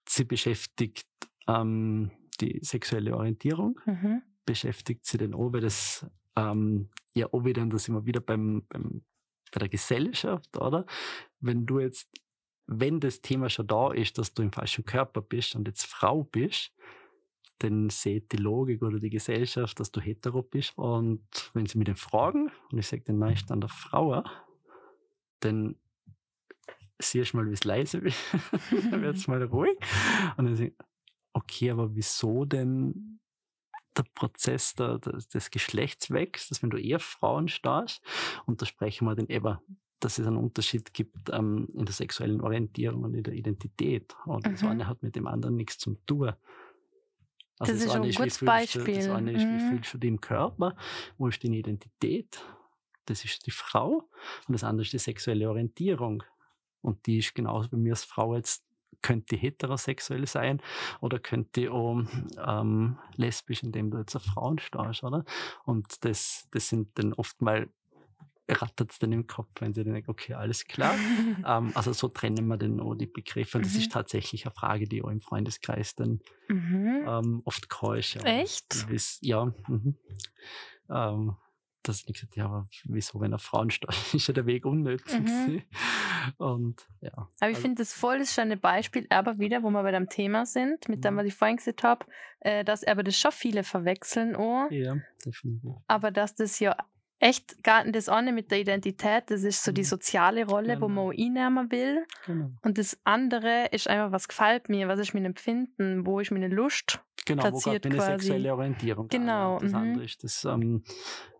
Sie beschäftigt ähm, die sexuelle Orientierung, mhm. beschäftigt sie den auch, weil das ähm, ja auch wieder, und da sind wir wieder beim, beim, bei der Gesellschaft, oder? Wenn du jetzt, wenn das Thema schon da ist, dass du im falschen Körper bist und jetzt Frau bist, dann sieht die Logik oder die Gesellschaft, dass du hetero bist. Und wenn sie mit den fragen, und ich sage den meisten an der Frau, dann siehst du mal, wie es leise wird, dann wird es mal ruhig. Und dann sage ich, okay, aber wieso denn der Prozess der, der, des Geschlechtswechsels, dass wenn du eher Frauen stehst, und da sprechen wir dann eben, dass es einen Unterschied gibt ähm, in der sexuellen Orientierung und in der Identität. Und mhm. das eine hat mit dem anderen nichts zu tun. Also das, das ist ein gutes Beispiel. Du, das eine ist, wie mhm. fühlst du dich im Körper, wo ist deine Identität? Das ist die Frau. Und das andere ist die sexuelle Orientierung. Und die ist genauso bei mir als Frau jetzt könnte heterosexuell sein oder könnte auch ähm, lesbisch, indem du jetzt auf Frauen stehst, oder? Und das, das sind dann oft mal rattert es dann im Kopf, wenn sie dann denken, okay, alles klar. ähm, also so trennen wir dann auch die Begriffe. Und das mhm. ist tatsächlich eine Frage, die auch im Freundeskreis dann mhm. ähm, oft keusch. Echt? Ja. Mhm. Ähm, dass ich gesagt ja, aber wieso, wenn er Frauen steht, ist ja der Weg unnötig. Mhm. Und ja. Aber ich also, finde das voll das schöne Beispiel, aber wieder, wo wir bei dem Thema sind, mit dem, mhm. was ich vorhin gesagt habe, äh, dass aber das schon viele verwechseln auch. Ja, definitiv. Aber dass das ja echt gar das eine mit der Identität, das ist so die mhm. soziale Rolle, genau. wo man auch einnehmen will. Genau. Und das andere ist einfach, was gefällt mir, was ist mein Empfinden, wo ist meine Lust genau, platziert wo meine sexuelle Orientierung Genau. Das mhm. andere ist das ähm,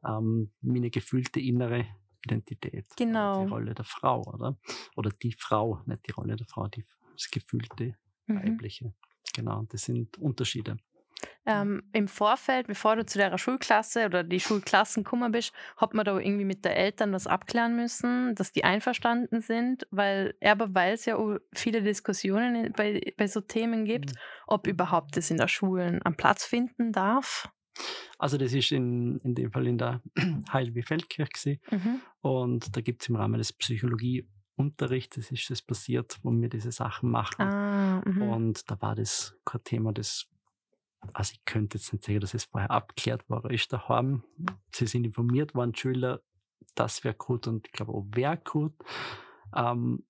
ähm, meine gefühlte innere Identität. Genau. Die Rolle der Frau, oder? Oder die Frau, nicht die Rolle der Frau, die, das gefühlte mhm. weibliche. Genau, das sind Unterschiede. Ähm, Im Vorfeld, bevor du zu der Schulklasse oder die Schulklassen gekommen bist, hat man da irgendwie mit den Eltern was abklären müssen, dass die einverstanden sind, weil aber weil es ja viele Diskussionen bei, bei so Themen gibt, mhm. ob überhaupt das in der Schulen am Platz finden darf. Also das ist in, in dem Fall in der Heilwie Feldkirche mhm. und da gibt es im Rahmen des Psychologieunterrichts, das ist das passiert, wo wir diese Sachen machen. Ah, mhm. und da war das kein Thema, das also ich könnte jetzt nicht sagen, dass es vorher abgeklärt war, ist daheim. Sie sind informiert worden, Schüler, das wäre gut und ich glaube auch wäre gut. Ähm,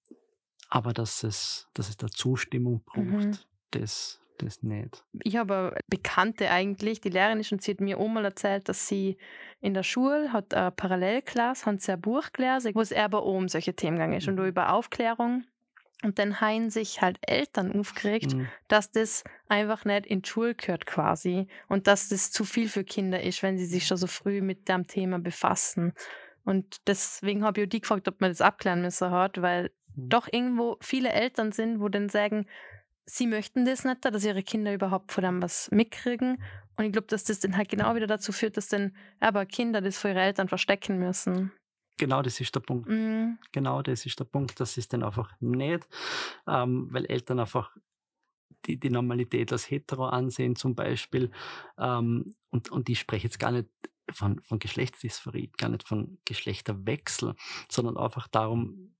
aber dass es, dass es da Zustimmung braucht, mhm. das, das nicht. Ich habe Bekannte eigentlich, die Lehrerin ist und sie hat mir auch mal erzählt, dass sie in der Schule hat eine Parallelklasse, haben sie ein Buch gelesen, wo es aber um solche Themen gegangen ist mhm. und über Aufklärung. Und dann haben sich halt Eltern aufgeregt, mhm. dass das einfach nicht in die Schule gehört quasi und dass das zu viel für Kinder ist, wenn sie sich schon so früh mit dem Thema befassen. Und deswegen habe ich auch die gefragt, ob man das abklären müssen hat, weil mhm. doch irgendwo viele Eltern sind, wo dann sagen, sie möchten das nicht, dass ihre Kinder überhaupt von dem was mitkriegen. Und ich glaube, dass das dann halt genau wieder dazu führt, dass dann aber Kinder das vor ihre Eltern verstecken müssen. Genau, das ist der Punkt. Mhm. Genau, das ist der Punkt. Das ist dann einfach nicht, ähm, weil Eltern einfach die, die Normalität als hetero ansehen zum Beispiel. Ähm, und, und ich spreche jetzt gar nicht von, von Geschlechtsdysphorie, gar nicht von Geschlechterwechsel, sondern einfach darum,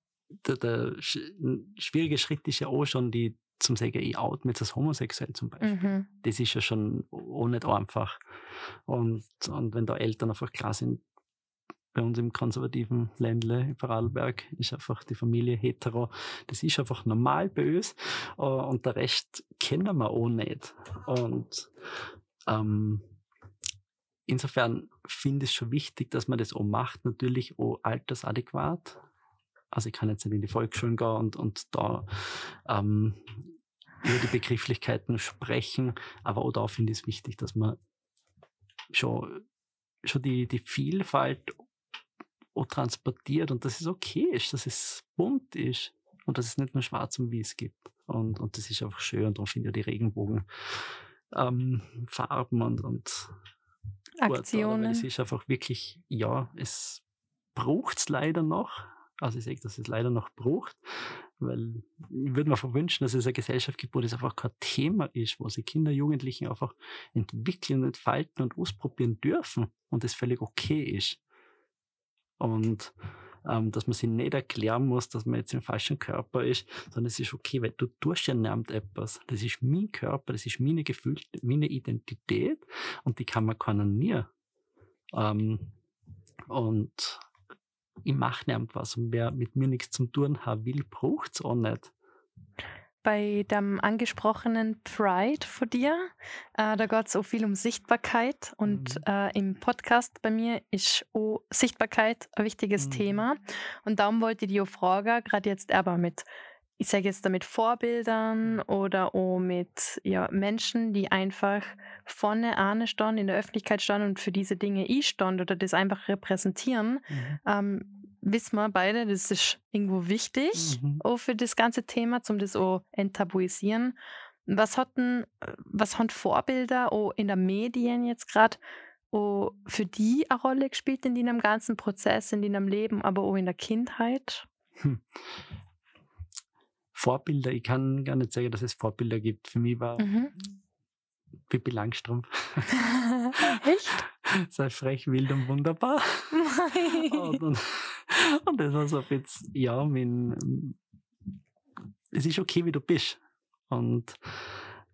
der, der schwierige Schritt ist ja auch schon die zum sagen, ich out mich als homosexuell zum Beispiel. Mhm. Das ist ja schon auch nicht einfach. Und, und wenn da Eltern einfach klar sind, bei uns im konservativen Ländle in Vorarlberg ist einfach die Familie hetero. Das ist einfach normal bei uns. Äh, und der Rest kennen wir auch nicht. Und ähm, insofern finde ich es schon wichtig, dass man das auch macht, natürlich auch altersadäquat. Also ich kann jetzt nicht in die Volksschulen gehen und, und da ähm, über die Begrifflichkeiten sprechen, aber auch da finde ich es wichtig, dass man schon, schon die, die Vielfalt auch transportiert und dass es okay ist, dass es bunt ist und dass es nicht nur schwarz und weiß gibt. Und, und das ist einfach schön und darum finde ich die Regenbogen ähm, Farben und, und Aktionen. es ist einfach wirklich, ja, es braucht es leider noch. Also ich sage, dass es leider noch braucht, weil ich würde mir verwünschen, dass es eine Gesellschaft gibt, wo das einfach kein Thema ist, wo sich Kinder, Jugendlichen einfach entwickeln, entfalten und ausprobieren dürfen und es völlig okay ist. Und ähm, dass man sich nicht erklären muss, dass man jetzt im falschen Körper ist, sondern es ist okay, weil du tust ja nicht etwas. Das ist mein Körper, das ist meine Gefühle, meine Identität und die kann man kanonieren. Ähm, und ich mache nicht was und wer mit mir nichts zu tun haben will, braucht es auch nicht bei dem angesprochenen Pride von dir. Äh, da geht es auch viel um Sichtbarkeit und mhm. äh, im Podcast bei mir ist auch Sichtbarkeit ein wichtiges mhm. Thema. Und darum wollte ich auch fragen, gerade jetzt aber mit, ich sage jetzt damit Vorbildern mhm. oder auch mit ja, Menschen, die einfach vorne an stehen, in der Öffentlichkeit stehen und für diese Dinge ich stand oder das einfach repräsentieren. Mhm. Ähm, wissen wir beide, das ist irgendwo wichtig mhm. auch für das ganze Thema, um das auch enttabuisieren. Was hatten, was haben Vorbilder auch in der Medien jetzt gerade für die eine Rolle gespielt in deinem ganzen Prozess, in deinem Leben, aber auch in der Kindheit? Hm. Vorbilder, ich kann gar nicht sagen, dass es Vorbilder gibt. Für mich war mhm. Pippi Langstrumpf. Echt? Sei frech, wild und wunderbar. und, und, und, das war so jetzt, ja, mein, es ist okay, wie du bist. Und,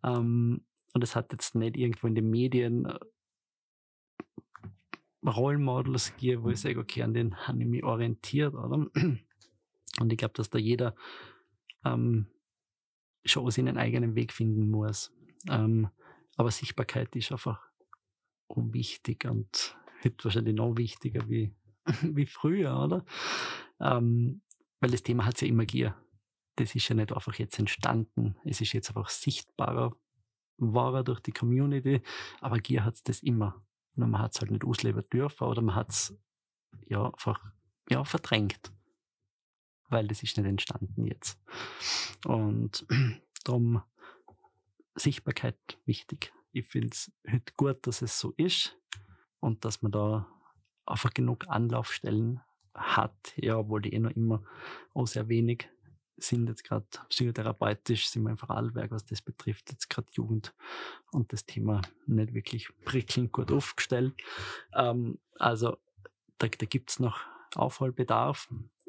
ähm, und es hat jetzt nicht irgendwo in den Medien äh, Rollmodels gegeben, wo ich sage, okay, an den habe ich mich orientiert, oder? Und ich glaube, dass da jeder ähm, schon seinen eigenen Weg finden muss. Ähm, aber Sichtbarkeit ist einfach wichtig und wird wahrscheinlich noch wichtiger wie, wie früher, oder? Ähm, weil das Thema hat ja immer Gier. Das ist ja nicht einfach jetzt entstanden. Es ist jetzt einfach sichtbarer, wahrer durch die Community, aber Gier hat es das immer. Nur man hat es halt nicht ausleben dürfen oder man hat es ja einfach ja, verdrängt. Weil das ist nicht entstanden jetzt. Und darum Sichtbarkeit wichtig. Ich finde es halt gut, dass es so ist und dass man da einfach genug Anlaufstellen hat, ja, obwohl die eh noch immer auch sehr wenig sind jetzt gerade psychotherapeutisch, sind wir im Vorarlberg, was das betrifft, jetzt gerade Jugend und das Thema nicht wirklich prickelnd gut aufgestellt. Ähm, also da, da gibt es noch Aufholbedarf.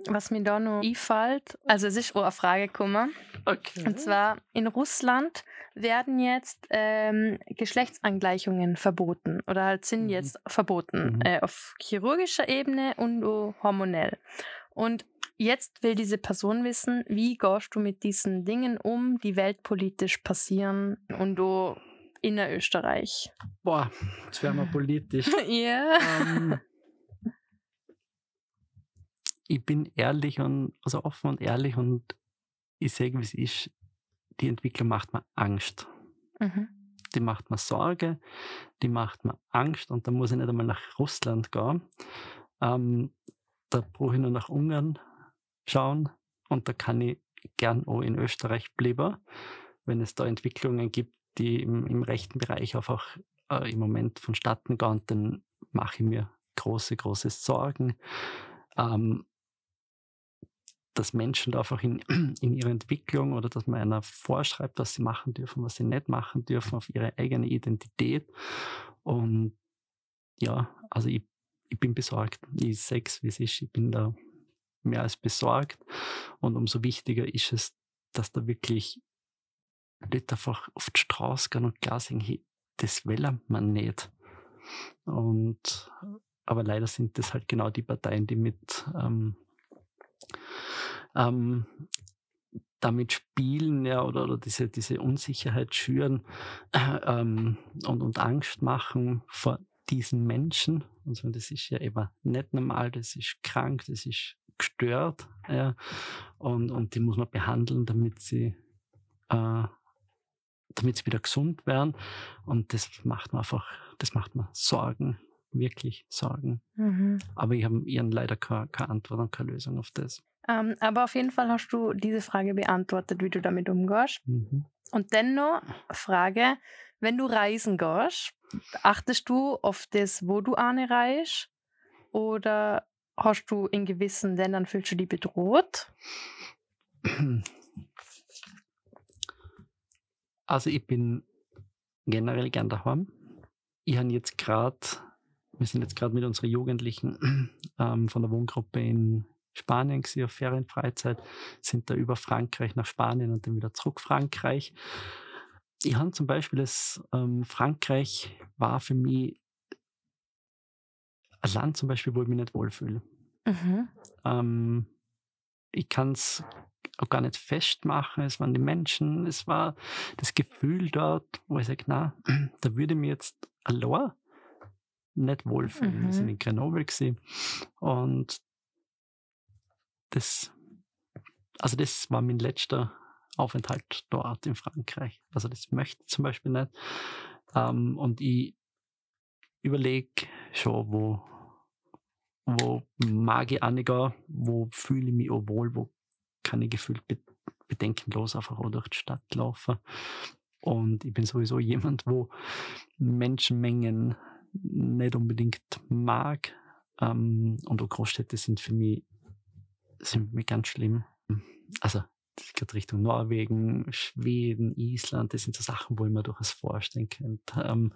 Was mir da noch einfällt, also es ist auch eine Frage gekommen. Okay. Und zwar in Russland werden jetzt ähm, Geschlechtsangleichungen verboten oder halt sind mhm. jetzt verboten mhm. äh, auf chirurgischer Ebene und hormonell. Und jetzt will diese Person wissen, wie gehst du mit diesen Dingen um, die weltpolitisch passieren und du innerösterreich. Boah, das wäre mal politisch. ja. Ähm, ich bin ehrlich und, also offen und ehrlich und ich sage, wie es ist, die Entwicklung macht mir Angst. Mhm. Die macht mir Sorge, die macht mir Angst und da muss ich nicht einmal nach Russland gehen. Ähm, da brauche ich nur nach Ungarn schauen und da kann ich gern auch in Österreich bleiben, wenn es da Entwicklungen gibt, die im, im rechten Bereich einfach äh, im Moment vonstatten gehen, dann mache ich mir große, große Sorgen. Ähm, dass Menschen da einfach in, in ihrer Entwicklung oder dass man einer vorschreibt, was sie machen dürfen, was sie nicht machen dürfen, auf ihre eigene Identität. Und ja, also ich, ich bin besorgt. Ich sehe wie es ist. Ich bin da mehr als besorgt. Und umso wichtiger ist es, dass da wirklich Leute einfach auf die Straße gehen und klar sagen, hey, das will man nicht. Und aber leider sind das halt genau die Parteien, die mit ähm, ähm, damit spielen ja, oder, oder diese, diese Unsicherheit schüren äh, ähm, und, und Angst machen vor diesen Menschen. Und so, das ist ja eben nicht normal, das ist krank, das ist gestört. Ja, und, und die muss man behandeln, damit sie, äh, damit sie wieder gesund werden. Und das macht man einfach, das macht man Sorgen, wirklich Sorgen. Mhm. Aber ich habe ihren leider keine, keine Antwort und keine Lösung auf das. Ähm, aber auf jeden Fall hast du diese Frage beantwortet, wie du damit umgehst. Mhm. Und dennoch Frage, wenn du reisen gehst, achtest du auf das, wo du eine reist? Oder hast du in gewissen Ländern fühlst du dich bedroht? Also ich bin generell gern daheim. Ich habe jetzt gerade, wir sind jetzt gerade mit unseren Jugendlichen ähm, von der Wohngruppe in Spanien gewesen, auf Ferienfreizeit, sind da über Frankreich nach Spanien und dann wieder zurück Frankreich. Ich habe zum Beispiel das ähm, Frankreich war für mich ein Land zum Beispiel, wo ich mich nicht wohlfühle. Mhm. Ähm, ich kann es auch gar nicht festmachen. Es waren die Menschen, es war das Gefühl dort, wo ich sage, na, da würde ich mich jetzt allein nicht wohlfühlen. Mhm. Wir sind in Grenoble gewesen. und das, also das war mein letzter Aufenthalt dort in Frankreich. Also das möchte ich zum Beispiel nicht. Ähm, und ich überlege schon, wo, wo mag ich einiger, wo fühle ich mich auch wohl, wo kann ich gefühlt bedenkenlos einfach auch durch die Stadt laufen. Und ich bin sowieso jemand, wo Menschenmengen nicht unbedingt mag. Ähm, und auch Großstädte sind für mich sind mir ganz schlimm. Also, geht Richtung Norwegen, Schweden, Island, das sind so Sachen, wo ich mir durchaus vorstellen könnte, ähm,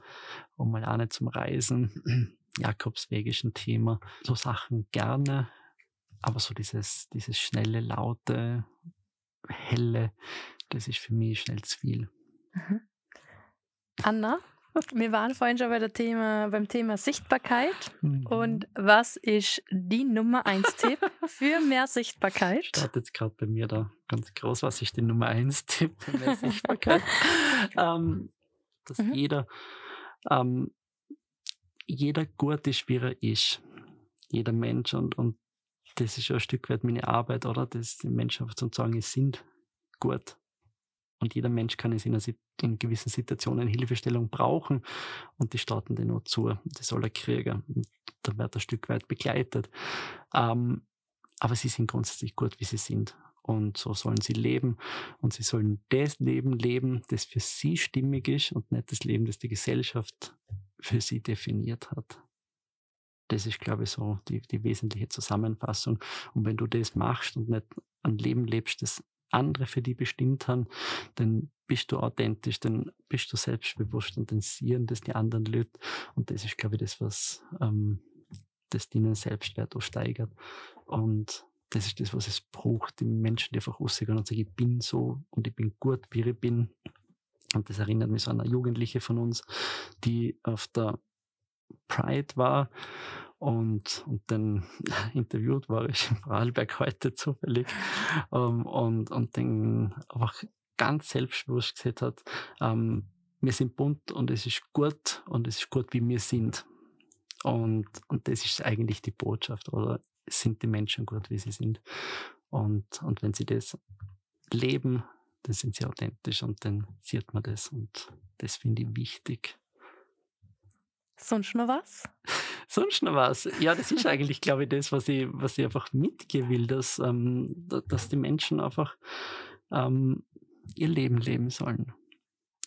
um mal auch nicht zum Reisen. Jakobsweg ist ein Thema. So Sachen gerne, aber so dieses, dieses schnelle, laute, helle, das ist für mich schnell zu viel. Mhm. Anna, wir waren vorhin schon bei Thema, beim Thema Sichtbarkeit. Mhm. Und was ist die Nummer 1 Tipp für mehr Sichtbarkeit? Startet jetzt gerade bei mir da ganz groß. Was ist die Nummer 1 Tipp für mehr Sichtbarkeit? ähm, dass mhm. jeder, ähm, jeder gut ist, wie er ist. Jeder Mensch. Und, und das ist ja ein Stück weit meine Arbeit, oder? Dass die Menschen einfach zu sagen, sie sind gut. Und jeder Mensch kann es in, einer, in gewissen Situationen Hilfestellung brauchen und die starten den nur zu. Das soll er kriegen. Und da wird ein Stück weit begleitet. Ähm, aber sie sind grundsätzlich gut, wie sie sind. Und so sollen sie leben. Und sie sollen das Leben leben, das für sie stimmig ist und nicht das Leben, das die Gesellschaft für sie definiert hat. Das ist, glaube ich, so die, die wesentliche Zusammenfassung. Und wenn du das machst und nicht ein Leben lebst, das andere für die bestimmt haben, dann bist du authentisch, dann bist du selbstbewusst und dann sehen das die anderen Leute. Und das ist, glaube ich, das, was ähm, das deinen Selbstwert auch steigert. Und das ist das, was es braucht, die Menschen, die einfach rausgehen und sagen, ich bin so und ich bin gut, wie ich bin. Und das erinnert mich so an eine Jugendliche von uns, die auf der Pride war und, und dann interviewt war ich in Vorarlberg heute zufällig ähm, und, und dann einfach ganz selbstbewusst gesagt hat, ähm, wir sind bunt und es ist gut und es ist gut, wie wir sind. Und, und das ist eigentlich die Botschaft, oder sind die Menschen gut, wie sie sind. Und, und wenn sie das leben, dann sind sie authentisch und dann sieht man das und das finde ich wichtig. Sonst noch was? Sonst noch was? Ja, das ist eigentlich, glaube ich, das, was ich, was ich einfach mitgehen will, dass, ähm, dass die Menschen einfach ähm, ihr Leben leben sollen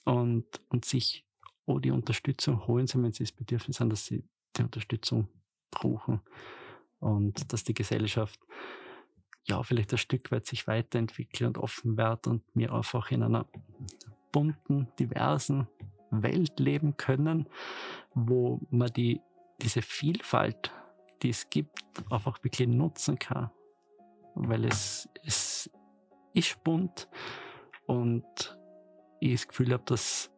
und, und sich auch die Unterstützung holen sollen, wenn sie das Bedürfnis haben, dass sie die Unterstützung brauchen und dass die Gesellschaft ja vielleicht ein Stück weit sich weiterentwickelt und offen wird und wir einfach in einer bunten, diversen Welt leben können, wo man die, diese Vielfalt, die es gibt, einfach wirklich nutzen kann. Weil es, es ist bunt und ich das Gefühl habe, dass,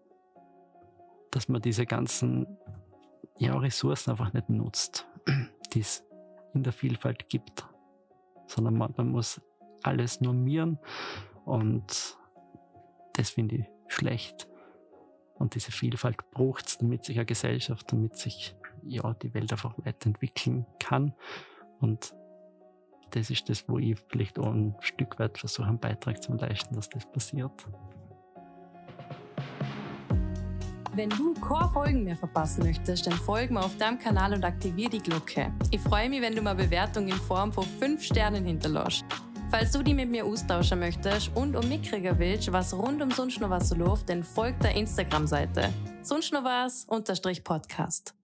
dass man diese ganzen ja, Ressourcen einfach nicht nutzt. die es in der Vielfalt gibt, sondern man, man muss alles normieren und das finde ich schlecht. Und diese Vielfalt braucht es, damit sich eine Gesellschaft, damit sich ja, die Welt einfach weiterentwickeln kann. Und das ist das, wo ich vielleicht auch ein Stück weit versuche, einen Beitrag zu leisten, dass das passiert. Wenn du keine Folgen mehr verpassen möchtest, dann folg mir auf deinem Kanal und aktiviere die Glocke. Ich freue mich, wenn du mal Bewertung in Form von 5 Sternen hinterlässt. Falls du die mit mir austauschen möchtest und um mitkriegen willst, was rund um sonst noch was läuft, dann folgt der Instagram-Seite. Sonst noch was, unterstrich Podcast.